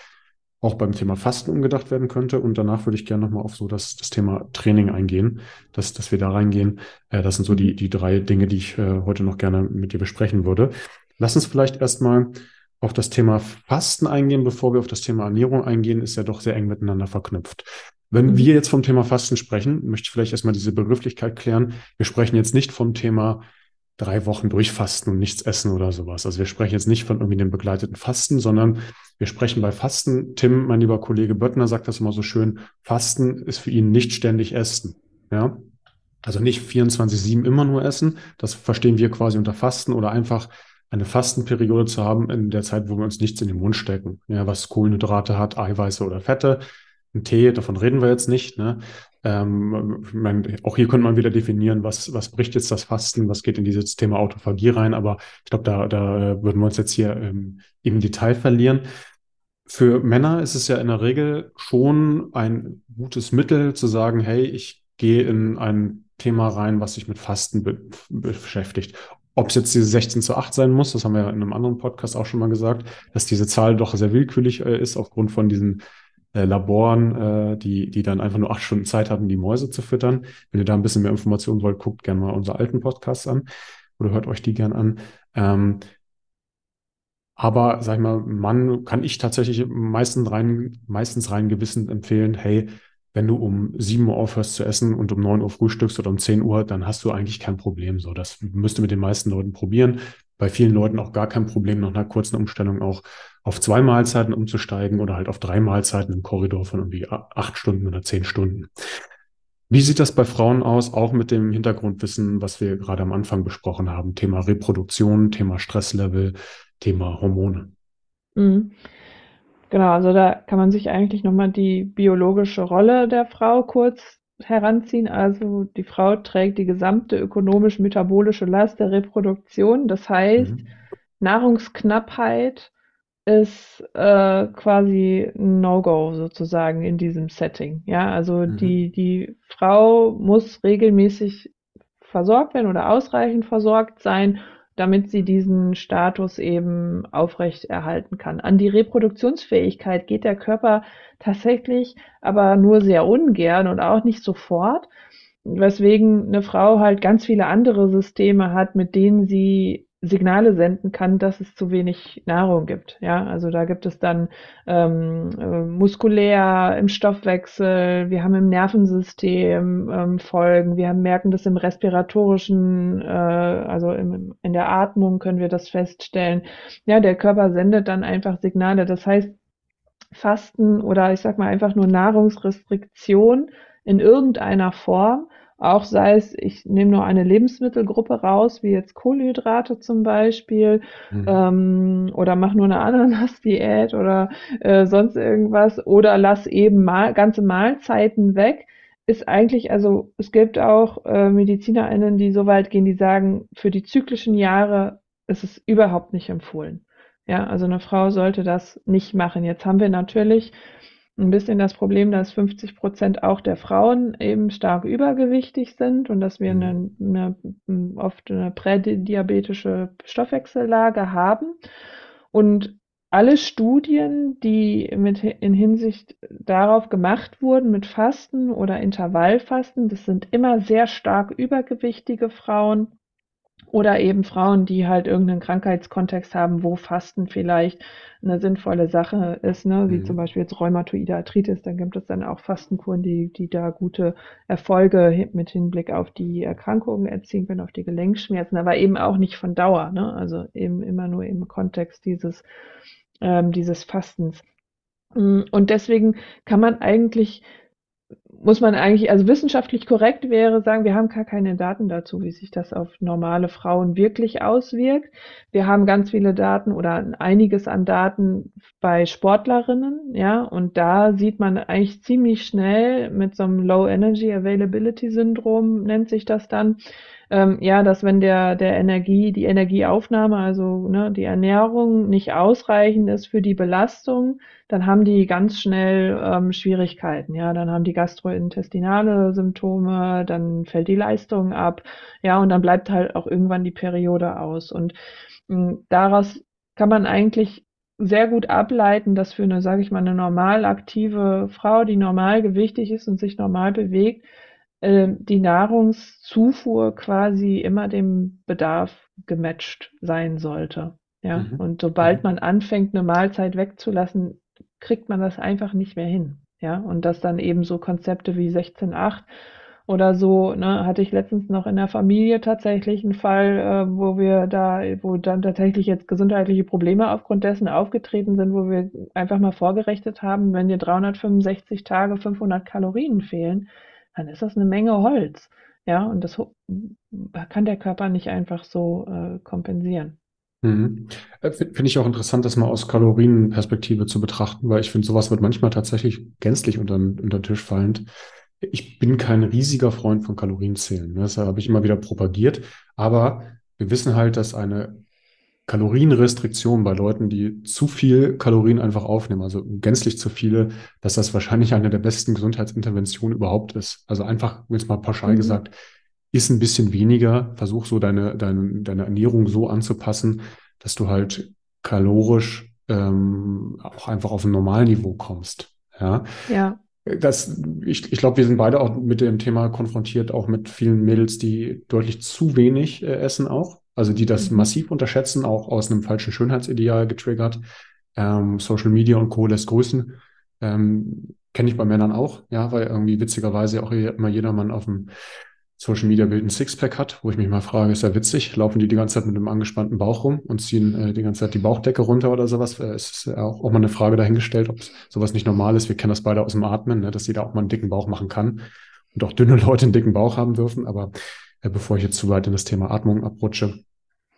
auch beim Thema Fasten umgedacht werden könnte. Und danach würde ich gerne nochmal auf so das, das Thema Training eingehen, dass, dass wir da reingehen. Äh, das sind so die, die drei Dinge, die ich äh, heute noch gerne mit dir besprechen würde. Lass uns vielleicht erstmal auf das Thema Fasten eingehen, bevor wir auf das Thema Ernährung eingehen, ist ja doch sehr eng miteinander verknüpft. Wenn mhm. wir jetzt vom Thema Fasten sprechen, möchte ich vielleicht erstmal diese Begrifflichkeit klären. Wir sprechen jetzt nicht vom Thema drei Wochen durchfasten und nichts essen oder sowas. Also wir sprechen jetzt nicht von irgendwie dem begleiteten Fasten, sondern wir sprechen bei Fasten. Tim, mein lieber Kollege Böttner, sagt das immer so schön. Fasten ist für ihn nicht ständig Essen. Ja. Also nicht 24-7 immer nur essen. Das verstehen wir quasi unter Fasten oder einfach eine Fastenperiode zu haben in der Zeit, wo wir uns nichts in den Mund stecken. Ja, was Kohlenhydrate hat, Eiweiße oder Fette. Ein Tee, davon reden wir jetzt nicht. Ne? Ähm, man, auch hier könnte man wieder definieren, was, was bricht jetzt das Fasten, was geht in dieses Thema Autophagie rein, aber ich glaube, da, da würden wir uns jetzt hier ähm, im Detail verlieren. Für Männer ist es ja in der Regel schon ein gutes Mittel zu sagen, hey, ich gehe in ein Thema rein, was sich mit Fasten be beschäftigt. Ob es jetzt diese 16 zu 8 sein muss, das haben wir ja in einem anderen Podcast auch schon mal gesagt, dass diese Zahl doch sehr willkürlich äh, ist aufgrund von diesen äh, Laboren, äh, die, die dann einfach nur acht Stunden Zeit hatten, die Mäuse zu füttern. Wenn ihr da ein bisschen mehr Informationen wollt, guckt gerne mal unsere alten Podcasts an oder hört euch die gern an. Ähm, aber sag ich mal, Mann kann ich tatsächlich meistens rein, meistens rein gewissen empfehlen, hey, wenn du um 7 Uhr aufhörst zu essen und um 9 Uhr frühstückst oder um 10 Uhr, dann hast du eigentlich kein Problem. So, das müsste mit den meisten Leuten probieren. Bei vielen Leuten auch gar kein Problem, nach einer kurzen Umstellung auch auf zwei Mahlzeiten umzusteigen oder halt auf drei Mahlzeiten im Korridor von irgendwie acht Stunden oder zehn Stunden. Wie sieht das bei Frauen aus, auch mit dem Hintergrundwissen, was wir gerade am Anfang besprochen haben? Thema Reproduktion, Thema Stresslevel, Thema Hormone. Mhm. Genau, also da kann man sich eigentlich nochmal die biologische Rolle der Frau kurz heranziehen. Also die Frau trägt die gesamte ökonomisch-metabolische Last der Reproduktion. Das heißt, mhm. Nahrungsknappheit ist äh, quasi ein No-Go sozusagen in diesem Setting. Ja, also mhm. die, die Frau muss regelmäßig versorgt werden oder ausreichend versorgt sein, damit sie diesen Status eben aufrecht erhalten kann. An die Reproduktionsfähigkeit geht der Körper tatsächlich aber nur sehr ungern und auch nicht sofort, weswegen eine Frau halt ganz viele andere Systeme hat, mit denen sie Signale senden kann, dass es zu wenig Nahrung gibt. Ja, also da gibt es dann ähm, äh, muskulär im Stoffwechsel, wir haben im Nervensystem ähm, Folgen, wir haben, merken das im respiratorischen, äh, also im, in der Atmung können wir das feststellen. Ja, der Körper sendet dann einfach Signale. Das heißt, Fasten oder ich sag mal einfach nur Nahrungsrestriktion in irgendeiner Form auch sei es, ich nehme nur eine Lebensmittelgruppe raus, wie jetzt Kohlenhydrate zum Beispiel, mhm. ähm, oder mach nur eine Ananas-Diät oder äh, sonst irgendwas, oder lass eben mal ganze Mahlzeiten weg, ist eigentlich, also es gibt auch äh, MedizinerInnen, die so weit gehen, die sagen, für die zyklischen Jahre ist es überhaupt nicht empfohlen. Ja, also eine Frau sollte das nicht machen. Jetzt haben wir natürlich ein bisschen das Problem, dass 50 Prozent auch der Frauen eben stark übergewichtig sind und dass wir eine, eine oft eine prädiabetische Stoffwechsellage haben. Und alle Studien, die mit in Hinsicht darauf gemacht wurden mit Fasten oder Intervallfasten, das sind immer sehr stark übergewichtige Frauen oder eben Frauen, die halt irgendeinen Krankheitskontext haben, wo Fasten vielleicht eine sinnvolle Sache ist, ne? wie mhm. zum Beispiel jetzt rheumatoide Arthritis, dann gibt es dann auch Fastenkuren, die, die da gute Erfolge mit Hinblick auf die Erkrankungen erzielen können, auf die Gelenkschmerzen, aber eben auch nicht von Dauer, ne? also eben immer nur im Kontext dieses, ähm, dieses Fastens. Und deswegen kann man eigentlich muss man eigentlich, also wissenschaftlich korrekt wäre, sagen, wir haben gar keine Daten dazu, wie sich das auf normale Frauen wirklich auswirkt. Wir haben ganz viele Daten oder einiges an Daten bei Sportlerinnen, ja, und da sieht man eigentlich ziemlich schnell mit so einem Low Energy Availability Syndrom nennt sich das dann, ähm, ja, dass wenn der, der Energie, die Energieaufnahme, also ne, die Ernährung nicht ausreichend ist für die Belastung, dann haben die ganz schnell ähm, Schwierigkeiten. Ja, dann haben die gastrointestinale Symptome, dann fällt die Leistung ab, ja, und dann bleibt halt auch irgendwann die Periode aus. Und mh, hm, daraus kann man eigentlich sehr gut ableiten, dass für eine, sage ich mal, eine normal aktive Frau, die normal gewichtig ist und sich normal bewegt, die Nahrungszufuhr quasi immer dem Bedarf gematcht sein sollte. Ja, mhm. und sobald mhm. man anfängt, eine Mahlzeit wegzulassen, kriegt man das einfach nicht mehr hin. Ja, und dass dann eben so Konzepte wie 16.8 oder so, ne, hatte ich letztens noch in der Familie tatsächlich einen Fall, äh, wo wir da, wo dann tatsächlich jetzt gesundheitliche Probleme aufgrund dessen aufgetreten sind, wo wir einfach mal vorgerechnet haben, wenn dir 365 Tage 500 Kalorien fehlen, dann ist das eine Menge Holz. Ja, und das kann der Körper nicht einfach so äh, kompensieren. Mhm. Äh, finde ich auch interessant, das mal aus Kalorienperspektive zu betrachten, weil ich finde, sowas wird manchmal tatsächlich gänzlich unter, unter den Tisch fallend. Ich bin kein riesiger Freund von Kalorienzählen. Ne? Das habe ich immer wieder propagiert. Aber wir wissen halt, dass eine Kalorienrestriktion bei Leuten, die zu viel Kalorien einfach aufnehmen, also gänzlich zu viele, dass das wahrscheinlich eine der besten Gesundheitsinterventionen überhaupt ist. Also einfach, jetzt mal pauschal mhm. gesagt, ist ein bisschen weniger, versuch so deine, deine, deine Ernährung so anzupassen, dass du halt kalorisch ähm, auch einfach auf ein Normalniveau kommst. Ja. Ja. Das, ich, ich glaube, wir sind beide auch mit dem Thema konfrontiert, auch mit vielen Mädels, die deutlich zu wenig äh, essen auch. Also die das mhm. massiv unterschätzen, auch aus einem falschen Schönheitsideal getriggert. Ähm, Social Media und Co. lässt grüßen. Ähm, Kenne ich bei Männern auch, ja, weil irgendwie witzigerweise auch immer jedermann auf dem Social Media Bild ein Sixpack hat, wo ich mich mal frage, ist ja witzig, laufen die die ganze Zeit mit einem angespannten Bauch rum und ziehen äh, die ganze Zeit die Bauchdecke runter oder sowas? Äh, es ist auch, auch mal eine Frage dahingestellt, ob sowas nicht normal ist. Wir kennen das beide aus dem Atmen, ne, dass jeder auch mal einen dicken Bauch machen kann und auch dünne Leute einen dicken Bauch haben dürfen. Aber bevor ich jetzt zu weit in das Thema Atmung abrutsche.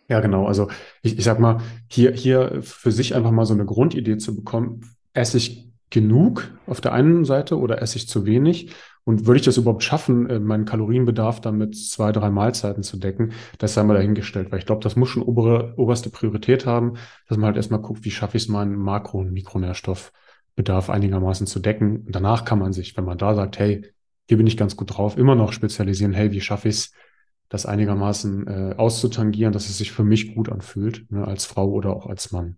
Ja, genau. Also ich, ich sag mal, hier, hier für sich einfach mal so eine Grundidee zu bekommen, esse ich genug auf der einen Seite oder esse ich zu wenig? Und würde ich das überhaupt schaffen, äh, meinen Kalorienbedarf dann mit zwei, drei Mahlzeiten zu decken? Das sei mal dahingestellt, weil ich glaube, das muss schon obere, oberste Priorität haben, dass man halt erstmal guckt, wie schaffe ich es, meinen Makro- und Mikronährstoffbedarf einigermaßen zu decken. Und danach kann man sich, wenn man da sagt, hey, hier bin ich ganz gut drauf, immer noch spezialisieren, hey, wie schaffe ich es, das einigermaßen äh, auszutangieren, dass es sich für mich gut anfühlt, ne, als Frau oder auch als Mann.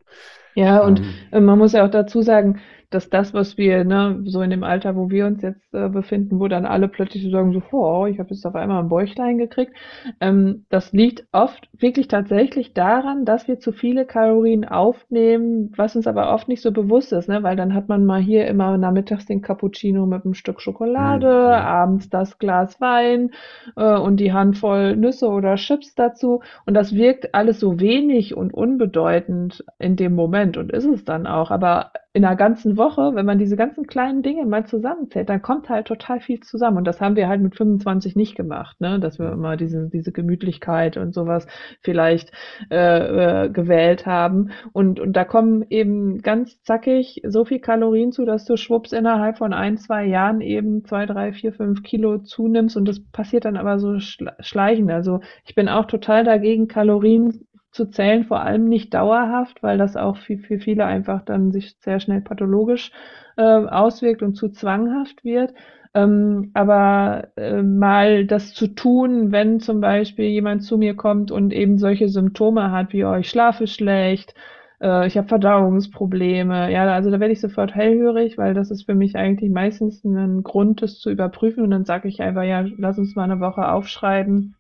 Ja, und ähm, äh, man muss ja auch dazu sagen, dass das, was wir, ne, so in dem Alter, wo wir uns jetzt äh, befinden, wo dann alle plötzlich so sagen, so, oh, ich habe jetzt auf einmal ein Bäuchlein gekriegt, ähm, das liegt oft wirklich tatsächlich daran, dass wir zu viele Kalorien aufnehmen, was uns aber oft nicht so bewusst ist, ne, weil dann hat man mal hier immer nachmittags den Cappuccino mit einem Stück Schokolade, mhm. abends das Glas Wein äh, und die Handvoll Nüsse oder Chips dazu. Und das wirkt alles so wenig und unbedeutend in dem Moment und ist es dann auch, aber in einer ganzen Woche, wenn man diese ganzen kleinen Dinge mal zusammenzählt, dann kommt halt total viel zusammen. Und das haben wir halt mit 25 nicht gemacht, ne? dass wir immer diese, diese Gemütlichkeit und sowas vielleicht äh, äh, gewählt haben. Und, und da kommen eben ganz zackig so viel Kalorien zu, dass du schwupps innerhalb von ein, zwei Jahren eben zwei, drei, vier, fünf Kilo zunimmst. Und das passiert dann aber so schleichend. Also ich bin auch total dagegen, Kalorien zu zählen, vor allem nicht dauerhaft, weil das auch für, für viele einfach dann sich sehr schnell pathologisch äh, auswirkt und zu zwanghaft wird. Ähm, aber äh, mal das zu tun, wenn zum Beispiel jemand zu mir kommt und eben solche Symptome hat, wie oh, ich schlafe schlecht, äh, ich habe Verdauungsprobleme, ja, also da werde ich sofort hellhörig, weil das ist für mich eigentlich meistens ein Grund, das zu überprüfen und dann sage ich einfach, ja, lass uns mal eine Woche aufschreiben,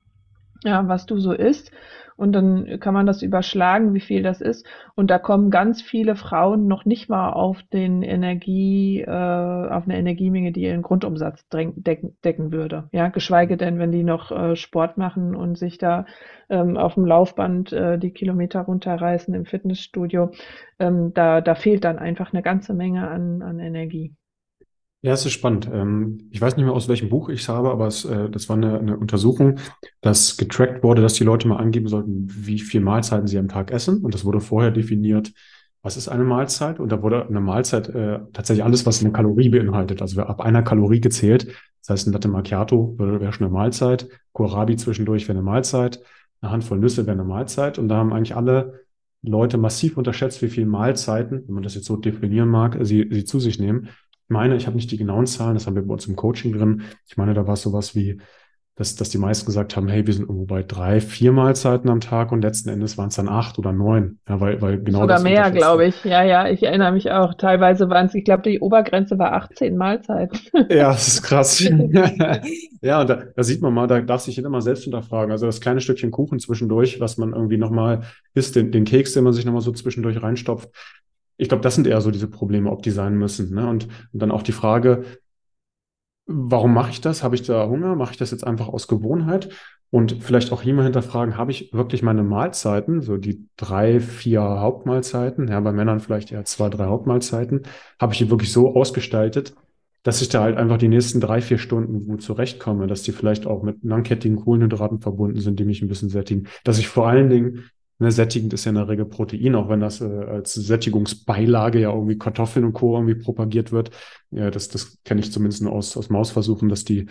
ja, was du so isst und dann kann man das überschlagen, wie viel das ist. Und da kommen ganz viele Frauen noch nicht mal auf den Energie, äh, auf eine Energiemenge, die ihren Grundumsatz decken, decken würde. Ja, geschweige denn, wenn die noch äh, Sport machen und sich da ähm, auf dem Laufband äh, die Kilometer runterreißen im Fitnessstudio. Ähm, da, da fehlt dann einfach eine ganze Menge an, an Energie. Ja, es ist spannend. Ähm, ich weiß nicht mehr, aus welchem Buch ich es habe, aber es, äh, das war eine, eine Untersuchung, dass getrackt wurde, dass die Leute mal angeben sollten, wie viel Mahlzeiten sie am Tag essen. Und das wurde vorher definiert, was ist eine Mahlzeit? Und da wurde eine Mahlzeit äh, tatsächlich alles, was eine Kalorie beinhaltet. Also ab einer Kalorie gezählt. Das heißt, ein Latte Macchiato wäre schon eine Mahlzeit. Kohlrabi zwischendurch wäre eine Mahlzeit. Eine Handvoll Nüsse wäre eine Mahlzeit. Und da haben eigentlich alle Leute massiv unterschätzt, wie viele Mahlzeiten, wenn man das jetzt so definieren mag, sie, sie zu sich nehmen meine, ich habe nicht die genauen Zahlen, das haben wir bei uns im Coaching drin. Ich meine, da war es sowas wie, dass, dass die meisten gesagt haben, hey, wir sind irgendwo bei drei, vier Mahlzeiten am Tag und letzten Endes waren es dann acht oder neun. Ja, weil, weil genau Sogar mehr, glaube ich. Ja, ja, ich erinnere mich auch. Teilweise waren es, ich glaube, die Obergrenze war 18 Mahlzeiten. [laughs] Ja, das ist krass. [laughs] ja, und da, da sieht man mal, da darf sich jeder mal selbst hinterfragen. Also das kleine Stückchen Kuchen zwischendurch, was man irgendwie nochmal isst, den, den Keks, den man sich nochmal so zwischendurch reinstopft, ich glaube, das sind eher so diese Probleme, ob die sein müssen. Ne? Und, und dann auch die Frage, warum mache ich das? Habe ich da Hunger? Mache ich das jetzt einfach aus Gewohnheit? Und vielleicht auch hier mal hinterfragen, habe ich wirklich meine Mahlzeiten, so die drei, vier Hauptmahlzeiten, ja, bei Männern vielleicht eher zwei, drei Hauptmahlzeiten, habe ich die wirklich so ausgestaltet, dass ich da halt einfach die nächsten drei, vier Stunden gut zurechtkomme, dass die vielleicht auch mit langkettigen Kohlenhydraten verbunden sind, die mich ein bisschen sättigen, dass ich vor allen Dingen Ne, sättigend ist ja in der Regel Protein, auch wenn das äh, als Sättigungsbeilage ja irgendwie Kartoffeln und Co. irgendwie propagiert wird. Ja, das, das kenne ich zumindest aus, aus Mausversuchen, dass die,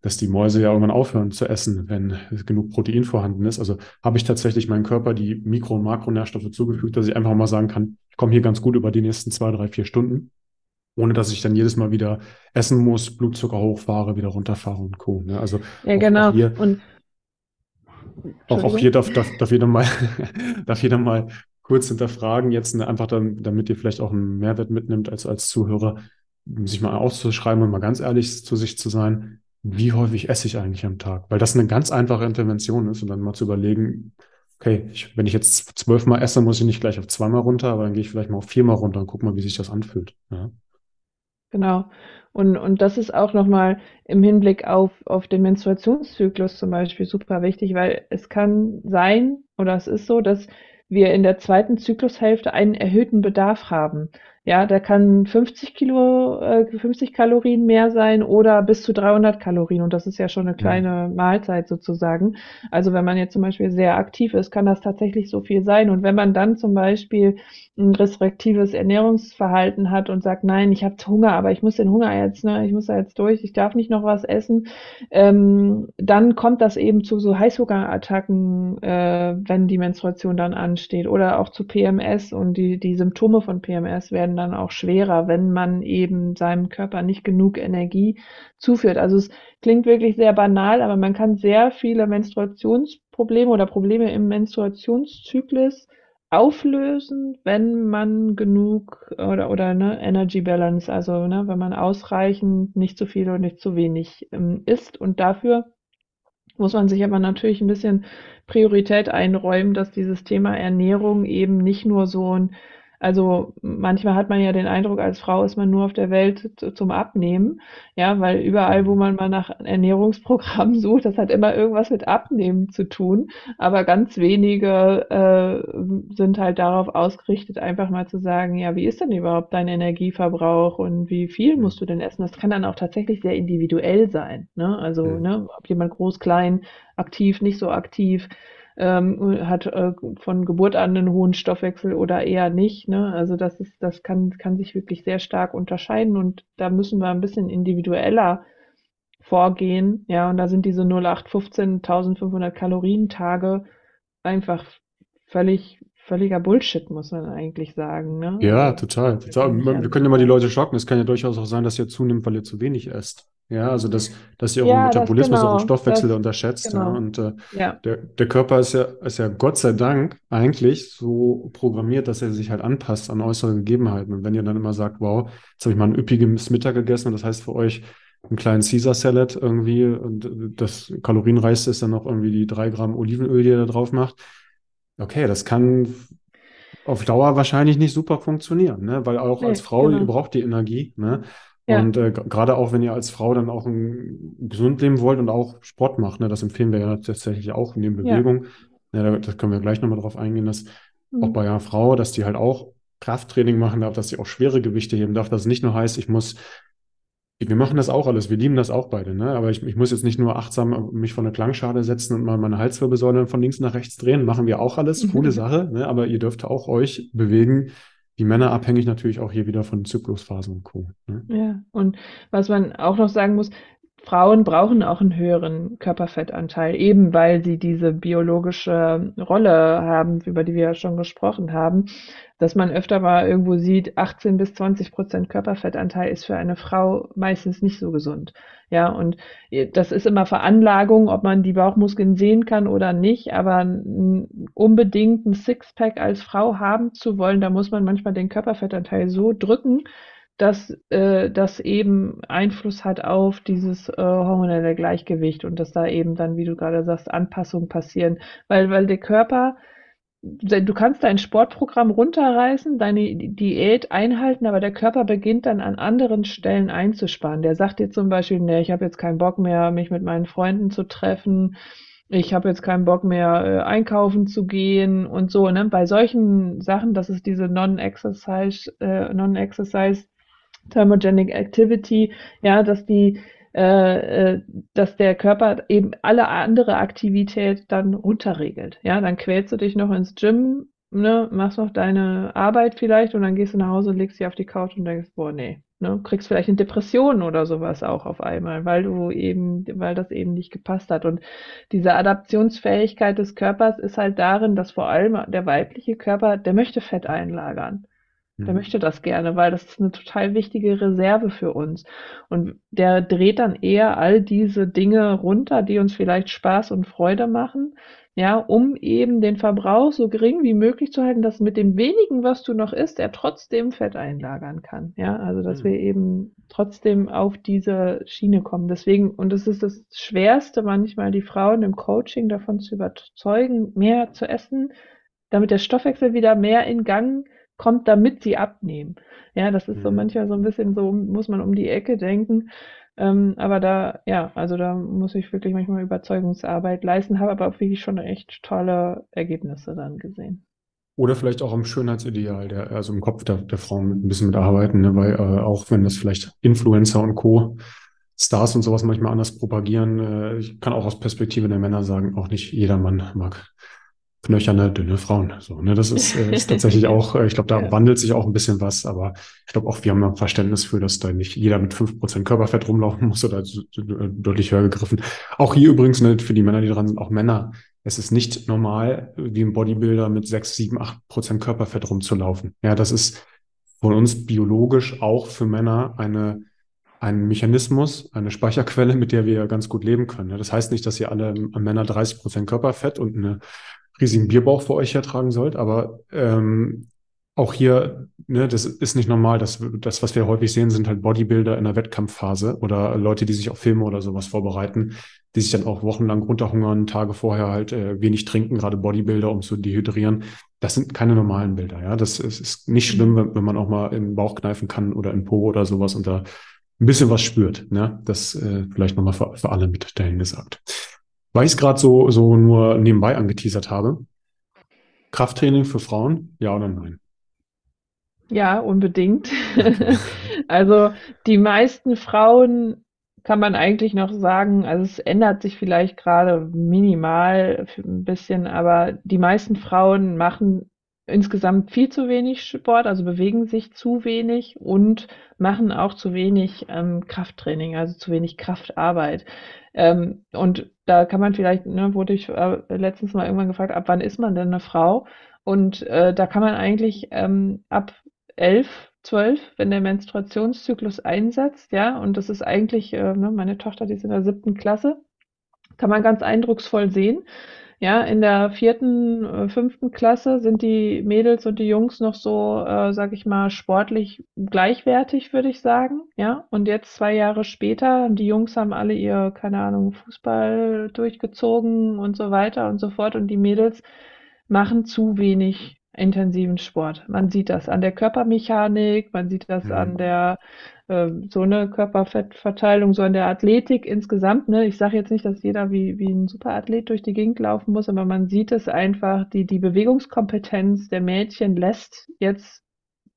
dass die Mäuse ja irgendwann aufhören zu essen, wenn genug Protein vorhanden ist. Also habe ich tatsächlich meinem Körper die Mikro- und Makronährstoffe zugefügt, dass ich einfach mal sagen kann, ich komme hier ganz gut über die nächsten zwei, drei, vier Stunden, ohne dass ich dann jedes Mal wieder essen muss, Blutzucker hochfahre, wieder runterfahre und Co. Ne? Also ja, genau. Hier, und auch, auch hier darf, darf, darf, jeder mal, [laughs] darf jeder mal kurz hinterfragen, jetzt ne, einfach dann, damit ihr vielleicht auch einen Mehrwert mitnimmt als, als Zuhörer, sich mal auszuschreiben und mal ganz ehrlich zu sich zu sein, wie häufig esse ich eigentlich am Tag? Weil das eine ganz einfache Intervention ist und dann mal zu überlegen, okay, ich, wenn ich jetzt zwölfmal esse, muss ich nicht gleich auf zweimal runter, aber dann gehe ich vielleicht mal auf viermal runter und guck mal, wie sich das anfühlt. Ja. Genau. Und, und das ist auch nochmal im Hinblick auf, auf den Menstruationszyklus zum Beispiel super wichtig, weil es kann sein, oder es ist so, dass wir in der zweiten Zyklushälfte einen erhöhten Bedarf haben. Ja, da kann 50 Kilo, äh, 50 Kalorien mehr sein oder bis zu 300 Kalorien. Und das ist ja schon eine kleine Mahlzeit sozusagen. Also wenn man jetzt zum Beispiel sehr aktiv ist, kann das tatsächlich so viel sein. Und wenn man dann zum Beispiel ein restriktives Ernährungsverhalten hat und sagt, nein, ich habe Hunger, aber ich muss den Hunger jetzt, ne, ich muss da jetzt durch, ich darf nicht noch was essen, ähm, dann kommt das eben zu so Heißhungerattacken, äh, wenn die Menstruation dann ansteht oder auch zu PMS und die, die Symptome von PMS werden dann auch schwerer, wenn man eben seinem Körper nicht genug Energie zuführt. Also es klingt wirklich sehr banal, aber man kann sehr viele Menstruationsprobleme oder Probleme im Menstruationszyklus auflösen, wenn man genug oder oder ne Energy Balance, also ne, wenn man ausreichend, nicht zu viel und nicht zu wenig ähm, isst. Und dafür muss man sich aber natürlich ein bisschen Priorität einräumen, dass dieses Thema Ernährung eben nicht nur so ein also manchmal hat man ja den Eindruck, als Frau ist man nur auf der Welt zum Abnehmen, ja, weil überall, wo man mal nach Ernährungsprogrammen [laughs] sucht, das hat immer irgendwas mit Abnehmen zu tun. Aber ganz wenige äh, sind halt darauf ausgerichtet, einfach mal zu sagen, ja, wie ist denn überhaupt dein Energieverbrauch und wie viel musst du denn essen? Das kann dann auch tatsächlich sehr individuell sein. Ne? Also, ne, ob jemand groß, klein, aktiv, nicht so aktiv ähm, hat äh, von Geburt an einen hohen Stoffwechsel oder eher nicht. Ne? Also das ist, das kann, kann sich wirklich sehr stark unterscheiden und da müssen wir ein bisschen individueller vorgehen. Ja, und da sind diese 0815 1500 Kalorien Tage einfach völlig völliger Bullshit, muss man eigentlich sagen. Ne? Ja, also, total, total. Wir können ja mal die Leute schocken. Es kann ja durchaus auch sein, dass ihr zunimmt, weil ihr zu wenig esst. Ja, also dass, dass ihr euren ja, Metabolismus, genau, euren Stoffwechsel das, unterschätzt. genau. Ja, und äh, Ja. der, der Körper ist ja, ist ja Gott sei Dank eigentlich so programmiert, dass er sich halt anpasst an äußere Gegebenheiten. Und wenn ihr dann immer sagt, wow, jetzt habe ich mal ein üppiges Mittag gegessen und das heißt für euch einen kleinen Caesar Salad irgendwie und das kalorienreichste ist dann noch irgendwie die drei Gramm Olivenöl, die ihr da drauf macht. Okay, das kann auf Dauer wahrscheinlich nicht super funktionieren, ne? Weil auch als Nee, Frau, ihr genau. braucht die Energie, ne? Ja. Und äh, gerade auch, wenn ihr als Frau dann auch ein gesund leben wollt und auch Sport macht, ne? Das empfehlen wir ja tatsächlich auch neben Ja. Bewegung. Ja, da, das können wir gleich nochmal drauf eingehen, dass auch Mhm. bei einer Frau, dass die halt auch Krafttraining machen darf, dass sie auch schwere Gewichte heben darf, dass es nicht nur heißt, ich muss wir machen das auch alles, wir lieben das auch beide, ne? Aber ich, ich muss jetzt nicht nur achtsam mich vor eine Klangschale setzen und mal meine Halswirbelsäule von links nach rechts drehen. Machen wir auch alles, coole Sache, ne? Aber ihr dürft auch euch bewegen. Die Männer abhängig natürlich auch hier wieder von Zyklusphasen und Co. Ne? Ja, und was man auch noch sagen muss, Frauen brauchen auch einen höheren Körperfettanteil, eben weil sie diese biologische Rolle haben, über die wir ja schon gesprochen haben, dass man öfter mal irgendwo sieht, 18 bis 20 Prozent Körperfettanteil ist für eine Frau meistens nicht so gesund. Ja, und das ist immer Veranlagung, ob man die Bauchmuskeln sehen kann oder nicht, aber unbedingt ein Sixpack als Frau haben zu wollen, da muss man manchmal den Körperfettanteil so drücken, dass äh, das eben Einfluss hat auf dieses äh, hormonelle Gleichgewicht und dass da eben dann, wie du gerade sagst, Anpassungen passieren, weil weil der Körper du kannst dein Sportprogramm runterreißen, deine Diät einhalten, aber der Körper beginnt dann an anderen Stellen einzusparen. Der sagt dir zum Beispiel, nee, ich habe jetzt keinen Bock mehr, mich mit meinen Freunden zu treffen. Ich habe jetzt keinen Bock mehr, äh, einkaufen zu gehen und so. Ne? Bei solchen Sachen, das ist diese Non-Exercise, äh, Non-Exercise Thermogenic Activity, ja, dass die äh, äh, dass der Körper eben alle andere Aktivität dann runterregelt. Ja, dann quälst du dich noch ins Gym, ne, machst noch deine Arbeit vielleicht und dann gehst du nach Hause, legst dich auf die Couch und denkst, boah, nee, ne, kriegst vielleicht eine Depression oder sowas auch auf einmal, weil du eben, weil das eben nicht gepasst hat. Und diese Adaptionsfähigkeit des Körpers ist halt darin, dass vor allem der weibliche Körper, der möchte Fett einlagern. Der Mhm. möchte das gerne, weil das ist eine total wichtige Reserve für uns. Und der dreht dann eher all diese Dinge runter, die uns vielleicht Spaß und Freude machen, ja, um eben den Verbrauch so gering wie möglich zu halten, dass mit dem wenigen, was du noch isst, er trotzdem Fett einlagern kann. Ja, also dass wir Mhm. eben trotzdem auf diese Schiene kommen. Deswegen, und es ist das Schwerste manchmal, die Frauen im Coaching davon zu überzeugen, mehr zu essen, damit der Stoffwechsel wieder mehr in Gang kommt, damit sie abnehmen. Ja, das ist so Mhm. manchmal so ein bisschen so, muss man um die Ecke denken. Ähm, aber da, ja, also da muss ich wirklich manchmal Überzeugungsarbeit leisten, habe aber auch wirklich schon echt tolle Ergebnisse dann gesehen. Oder vielleicht auch am Schönheitsideal, der, also im Kopf der, der Frauen ein bisschen mitarbeiten, ne? Weil äh, auch wenn das vielleicht Influencer und Co. Stars und sowas manchmal anders propagieren, äh, ich kann auch aus Perspektive der Männer sagen, auch nicht jeder Mann mag knöcherne, dünne Frauen. So, ne? Das ist, äh, ist tatsächlich [laughs] auch, äh, ich glaube, da Ja. wandelt sich auch ein bisschen was, aber ich glaube auch, wir haben ein Verständnis für, dass da nicht jeder mit 5% Körperfett rumlaufen muss oder äh, deutlich höher gegriffen. Auch hier übrigens, ne, für die Männer, die dran sind, auch Männer. Es ist nicht normal, wie ein Bodybuilder mit 6, 7, 8% Körperfett rumzulaufen. Ja, das ist von uns biologisch auch für Männer eine ein Mechanismus, eine Speicherquelle, mit der wir ganz gut leben können. Das heißt nicht, dass ihr alle Männer 30 Prozent Körperfett und einen riesigen Bierbauch vor euch hertragen sollt, aber ähm, auch hier, ne, das ist nicht normal. Das, das, was wir häufig sehen, sind halt Bodybuilder in der Wettkampfphase oder Leute, die sich auf Filme oder sowas vorbereiten, die sich dann auch wochenlang runterhungern, Tage vorher halt äh, wenig trinken, gerade Bodybuilder, um zu dehydrieren. Das sind keine normalen Bilder, ja. Das ist, ist nicht schlimm, wenn, wenn man auch mal den Bauch kneifen kann oder in Po oder sowas und da ein bisschen was spürt. Ne? Das äh, vielleicht nochmal für, für alle mit dahin gesagt. Weil ich es gerade so, so nur nebenbei angeteasert habe. Krafttraining für Frauen, ja oder nein? Ja, unbedingt. [laughs] Also die meisten Frauen kann man eigentlich noch sagen, also es ändert sich vielleicht gerade minimal ein bisschen, aber die meisten Frauen machen insgesamt viel zu wenig Sport, also bewegen sich zu wenig und machen auch zu wenig ähm, Krafttraining, also zu wenig Kraftarbeit. Ähm, und da kann man vielleicht, ne, wurde ich äh, letztens mal irgendwann gefragt, ab wann ist man denn eine Frau? Und äh, da kann man eigentlich ähm, ab elf, zwölf, wenn der Menstruationszyklus einsetzt, ja, und das ist eigentlich, äh, ne, meine Tochter, die ist in der siebten Klasse, kann man ganz eindrucksvoll sehen. Ja, in der vierten, äh, fünften Klasse sind die Mädels und die Jungs noch so, äh, sag ich mal, sportlich gleichwertig, würde ich sagen. Ja, und jetzt zwei Jahre später, die Jungs haben alle ihr, keine Ahnung, Fußball durchgezogen und so weiter und so fort und die Mädels machen zu wenig intensiven Sport. Man sieht das an der Körpermechanik, man sieht das mhm. an der äh, so eine Körperfettverteilung, so an der Athletik insgesamt. Ne? Ich sage jetzt nicht, dass jeder wie, wie ein Superathlet durch die Gegend laufen muss, aber man sieht es einfach, die, die Bewegungskompetenz der Mädchen lässt jetzt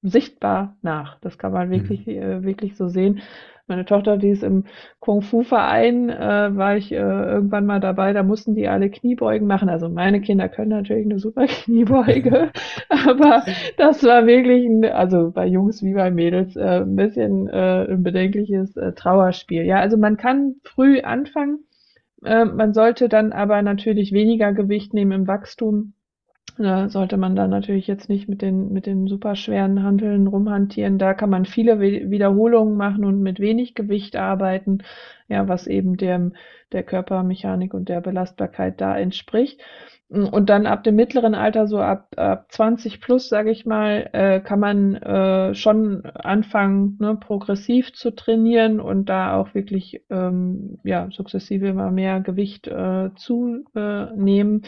sichtbar nach. Das kann man wirklich, mhm. äh, wirklich so sehen. Meine Tochter, die ist im Kung-Fu-Verein, äh, war ich äh, irgendwann mal dabei, da mussten die alle Kniebeugen machen. Also meine Kinder können natürlich eine super [laughs] Kniebeuge, [laughs] aber das war wirklich, ein, also bei Jungs wie bei Mädels, äh, ein bisschen äh, ein bedenkliches äh, Trauerspiel. Ja, also man kann früh anfangen, äh, man sollte dann aber natürlich weniger Gewicht nehmen im Wachstum da sollte man dann natürlich jetzt nicht mit den, mit den super schweren Hanteln rumhantieren. Da kann man viele Wiederholungen machen und mit wenig Gewicht arbeiten, ja, was eben dem, der Körpermechanik und der Belastbarkeit da entspricht. Und dann ab dem mittleren Alter, so ab, ab 20 plus, sage ich mal, äh, kann man äh, schon anfangen, ne, progressiv zu trainieren und da auch wirklich ähm, ja, sukzessive immer mehr Gewicht äh, zunehmen.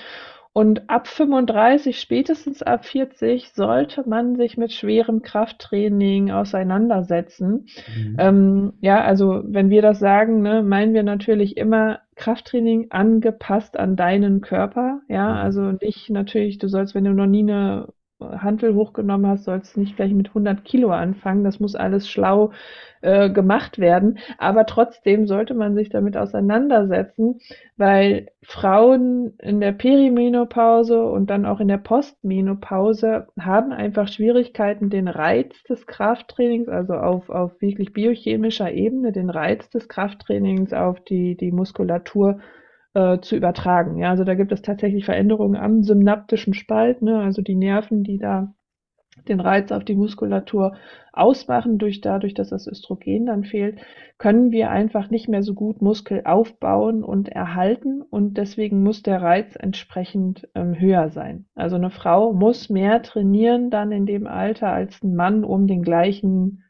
Und ab 35, spätestens ab 40, sollte man sich mit schwerem Krafttraining auseinandersetzen. Mhm. Ähm, ja, also wenn wir das sagen, ne, meinen wir natürlich immer Krafttraining angepasst an deinen Körper. Ja, mhm. also nicht natürlich, du sollst, wenn du noch nie eine Hantel hochgenommen hast, sollst du nicht gleich mit 100 Kilo anfangen. Das muss alles schlau äh, gemacht werden. Aber trotzdem sollte man sich damit auseinandersetzen, weil Frauen in der Perimenopause und dann auch in der Postmenopause haben einfach Schwierigkeiten, den Reiz des Krafttrainings, also auf, auf wirklich biochemischer Ebene, den Reiz des Krafttrainings auf die, die Muskulatur äh, zu übertragen. Ja, also da gibt es tatsächlich Veränderungen am synaptischen Spalt, ne, also die Nerven, die da den Reiz auf die Muskulatur ausmachen, durch dadurch, dass das Östrogen dann fehlt, können wir einfach nicht mehr so gut Muskel aufbauen und erhalten und deswegen muss der Reiz entsprechend ähm, höher sein. Also eine Frau muss mehr trainieren dann in dem Alter als ein Mann, um den gleichen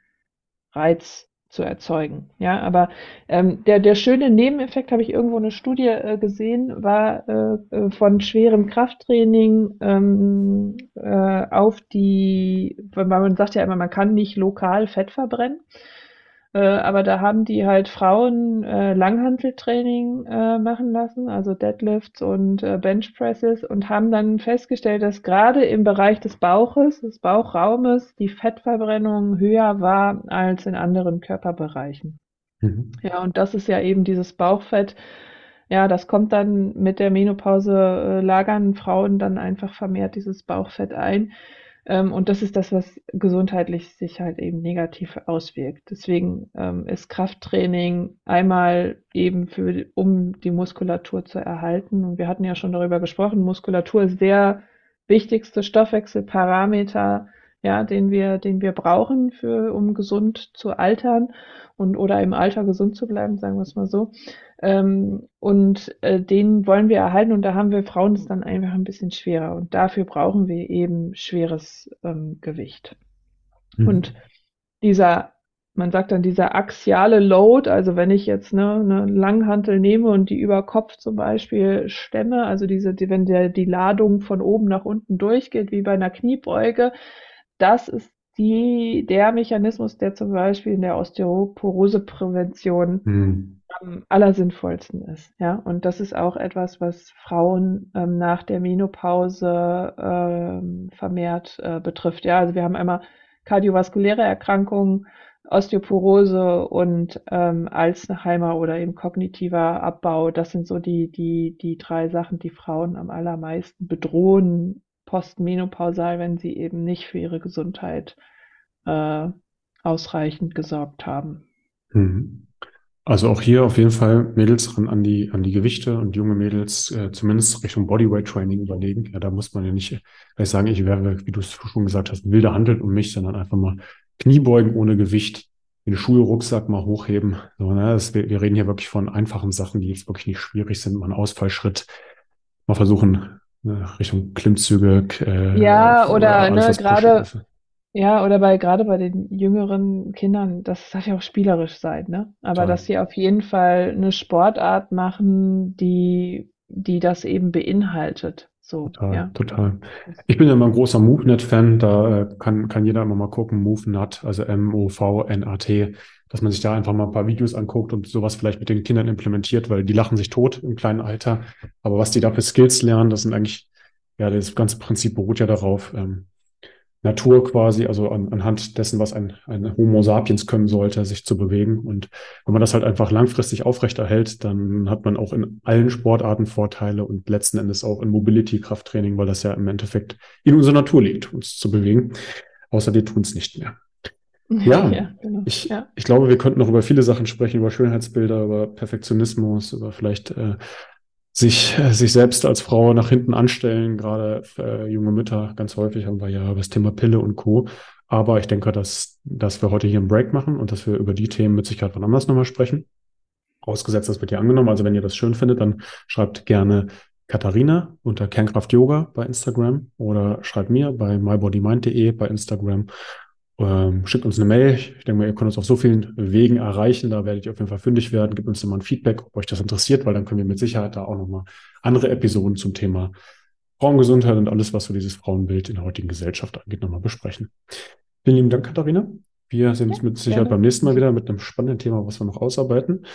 Reiz zu erzeugen. Ja, aber ähm, der, der schöne Nebeneffekt, habe ich irgendwo eine Studie äh, gesehen, war äh, äh, von schwerem Krafttraining ähm, äh, auf die, weil man sagt ja immer, man kann nicht lokal Fett verbrennen. Äh, aber da haben die halt Frauen äh, Langhanteltraining äh, machen lassen, also Deadlifts und äh, Benchpresses und haben dann festgestellt, dass gerade im Bereich des Bauches, des Bauchraumes, die Fettverbrennung höher war als in anderen Körperbereichen. Mhm. Ja, und das ist ja eben dieses Bauchfett. Ja, das kommt dann mit der Menopause, äh, lagern Frauen dann einfach vermehrt dieses Bauchfett ein. Ähm, und das ist das, was gesundheitlich sich halt eben negativ auswirkt. Deswegen ähm, ist Krafttraining einmal eben für, um die Muskulatur zu erhalten. Und wir hatten ja schon darüber gesprochen, Muskulatur ist der wichtigste Stoffwechselparameter, ja, den wir, den wir brauchen für, um gesund zu altern und oder im Alter gesund zu bleiben, sagen wir es mal so. Ähm, und äh, den wollen wir erhalten und da haben wir Frauen es dann einfach ein bisschen schwerer und dafür brauchen wir eben schweres ähm, Gewicht. Mhm. Und dieser, man sagt dann dieser axiale Load, also wenn ich jetzt ne, eine Langhantel nehme und die über Kopf zum Beispiel stemme, also diese, die, wenn der, die Ladung von oben nach unten durchgeht, wie bei einer Kniebeuge, das ist die, der Mechanismus, der zum Beispiel in der Osteoporoseprävention mhm am allersinnvollsten ist. Ja, und das ist auch etwas, was Frauen ähm, nach der Menopause ähm, vermehrt äh, betrifft. Ja, also wir haben einmal kardiovaskuläre Erkrankungen, Osteoporose und ähm, Alzheimer oder eben kognitiver Abbau. Das sind so die, die, die drei Sachen, die Frauen am allermeisten bedrohen, postmenopausal, wenn sie eben nicht für ihre Gesundheit äh, ausreichend gesorgt haben. Mhm. Also auch hier auf jeden Fall Mädels ran an die, an die Gewichte und junge Mädels äh, zumindest Richtung Bodyweight Training überlegen. Ja, da muss man ja nicht gleich sagen, ich wäre, wie du es schon gesagt hast, wilder handelt um mich, sondern einfach mal Kniebeugen ohne Gewicht, den Schulrucksack mal hochheben. So, ne, das, wir, wir reden hier wirklich von einfachen Sachen, die jetzt wirklich nicht schwierig sind. Mal einen Ausfallschritt, mal versuchen, Richtung Klimmzüge. Äh, ja, oder ne, gerade ja, oder bei gerade bei den jüngeren Kindern, das darf ja auch spielerisch sein, ne? Aber Total. dass sie auf jeden Fall eine Sportart machen, die die das eben beinhaltet. So, total, ja. total. Ich bin ja immer ein großer MoveNet-Fan, da äh, kann, kann jeder immer mal gucken, MoveNet, also M-O-V-N-A-T, dass man sich da einfach mal ein paar Videos anguckt und sowas vielleicht mit den Kindern implementiert, weil die lachen sich tot im kleinen Alter. Aber was die da für Skills lernen, das sind eigentlich, ja, das ganze Prinzip beruht ja darauf, ähm, Natur quasi, also an, anhand dessen, was ein, ein Homo sapiens können sollte, sich zu bewegen. Und wenn man das halt einfach langfristig aufrechterhält, dann hat man auch in allen Sportarten Vorteile und letzten Endes auch in Mobility, Krafttraining, weil das ja im Endeffekt in unserer Natur liegt, uns zu bewegen. Außer wir tun es nicht mehr. Ja, [laughs] ja genau. ich, ja. ich glaube, wir könnten noch über viele Sachen sprechen, über Schönheitsbilder, über Perfektionismus, über vielleicht äh, sich, äh, sich selbst als Frau nach hinten anstellen, gerade für junge Mütter. Ganz häufig haben wir ja das Thema Pille und Co. Aber ich denke, dass, dass wir heute hier einen Break machen und dass wir über die Themen mit Sicherheit wann anders nochmal sprechen. Ausgesetzt, das wird hier angenommen. Also wenn ihr das schön findet, dann schreibt gerne Katharina unter Kernkraft Yoga bei Instagram oder schreibt mir bei mybodymind.de bei Instagram ähm, schickt uns eine Mail. Ich denke mal, ihr könnt uns auf so vielen Wegen erreichen. Da werdet ihr auf jeden Fall fündig werden. Gebt uns immer ein Feedback, ob euch das interessiert, weil dann können wir mit Sicherheit da auch nochmal andere Episoden zum Thema Frauengesundheit und alles, was so dieses Frauenbild in der heutigen Gesellschaft angeht, nochmal besprechen. Vielen lieben Dank, Katharina. Wir sehen uns mit Sicherheit gerne. beim nächsten Mal wieder mit einem spannenden Thema, was wir noch ausarbeiten.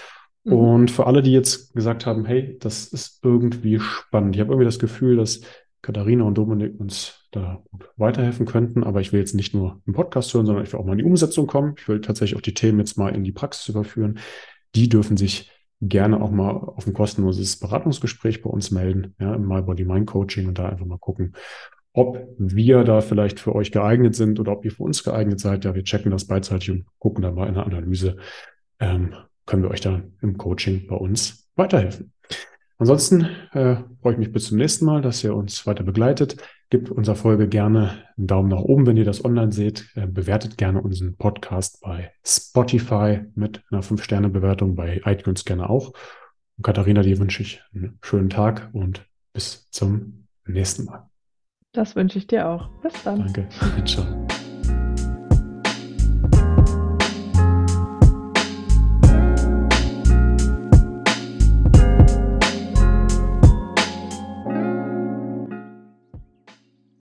Mhm. Und für alle, die jetzt gesagt haben, hey, das ist irgendwie spannend. Ich habe irgendwie das Gefühl, dass Katharina und Dominik uns da weiterhelfen könnten. Aber ich will jetzt nicht nur im Podcast hören, sondern ich will auch mal in die Umsetzung kommen. Ich will tatsächlich auch die Themen jetzt mal in die Praxis überführen. Die dürfen sich gerne auch mal auf ein kostenloses Beratungsgespräch bei uns melden, ja, im My Body Mind Coaching und da einfach mal gucken, ob wir da vielleicht für euch geeignet sind oder ob ihr für uns geeignet seid. Ja, wir checken das beidseitig und gucken dann mal in der Analyse, ähm, können wir euch da im Coaching bei uns weiterhelfen. Ansonsten äh, freue ich mich bis zum nächsten Mal, dass ihr uns weiter begleitet. Gebt unserer Folge gerne einen Daumen nach oben, wenn ihr das online seht. Äh, bewertet gerne unseren Podcast bei Spotify mit einer 5-Sterne-Bewertung, bei iTunes gerne auch. Und Katharina, dir wünsche ich einen schönen Tag und bis zum nächsten Mal. Das wünsche ich dir auch. Bis dann. Danke. [laughs] Ciao.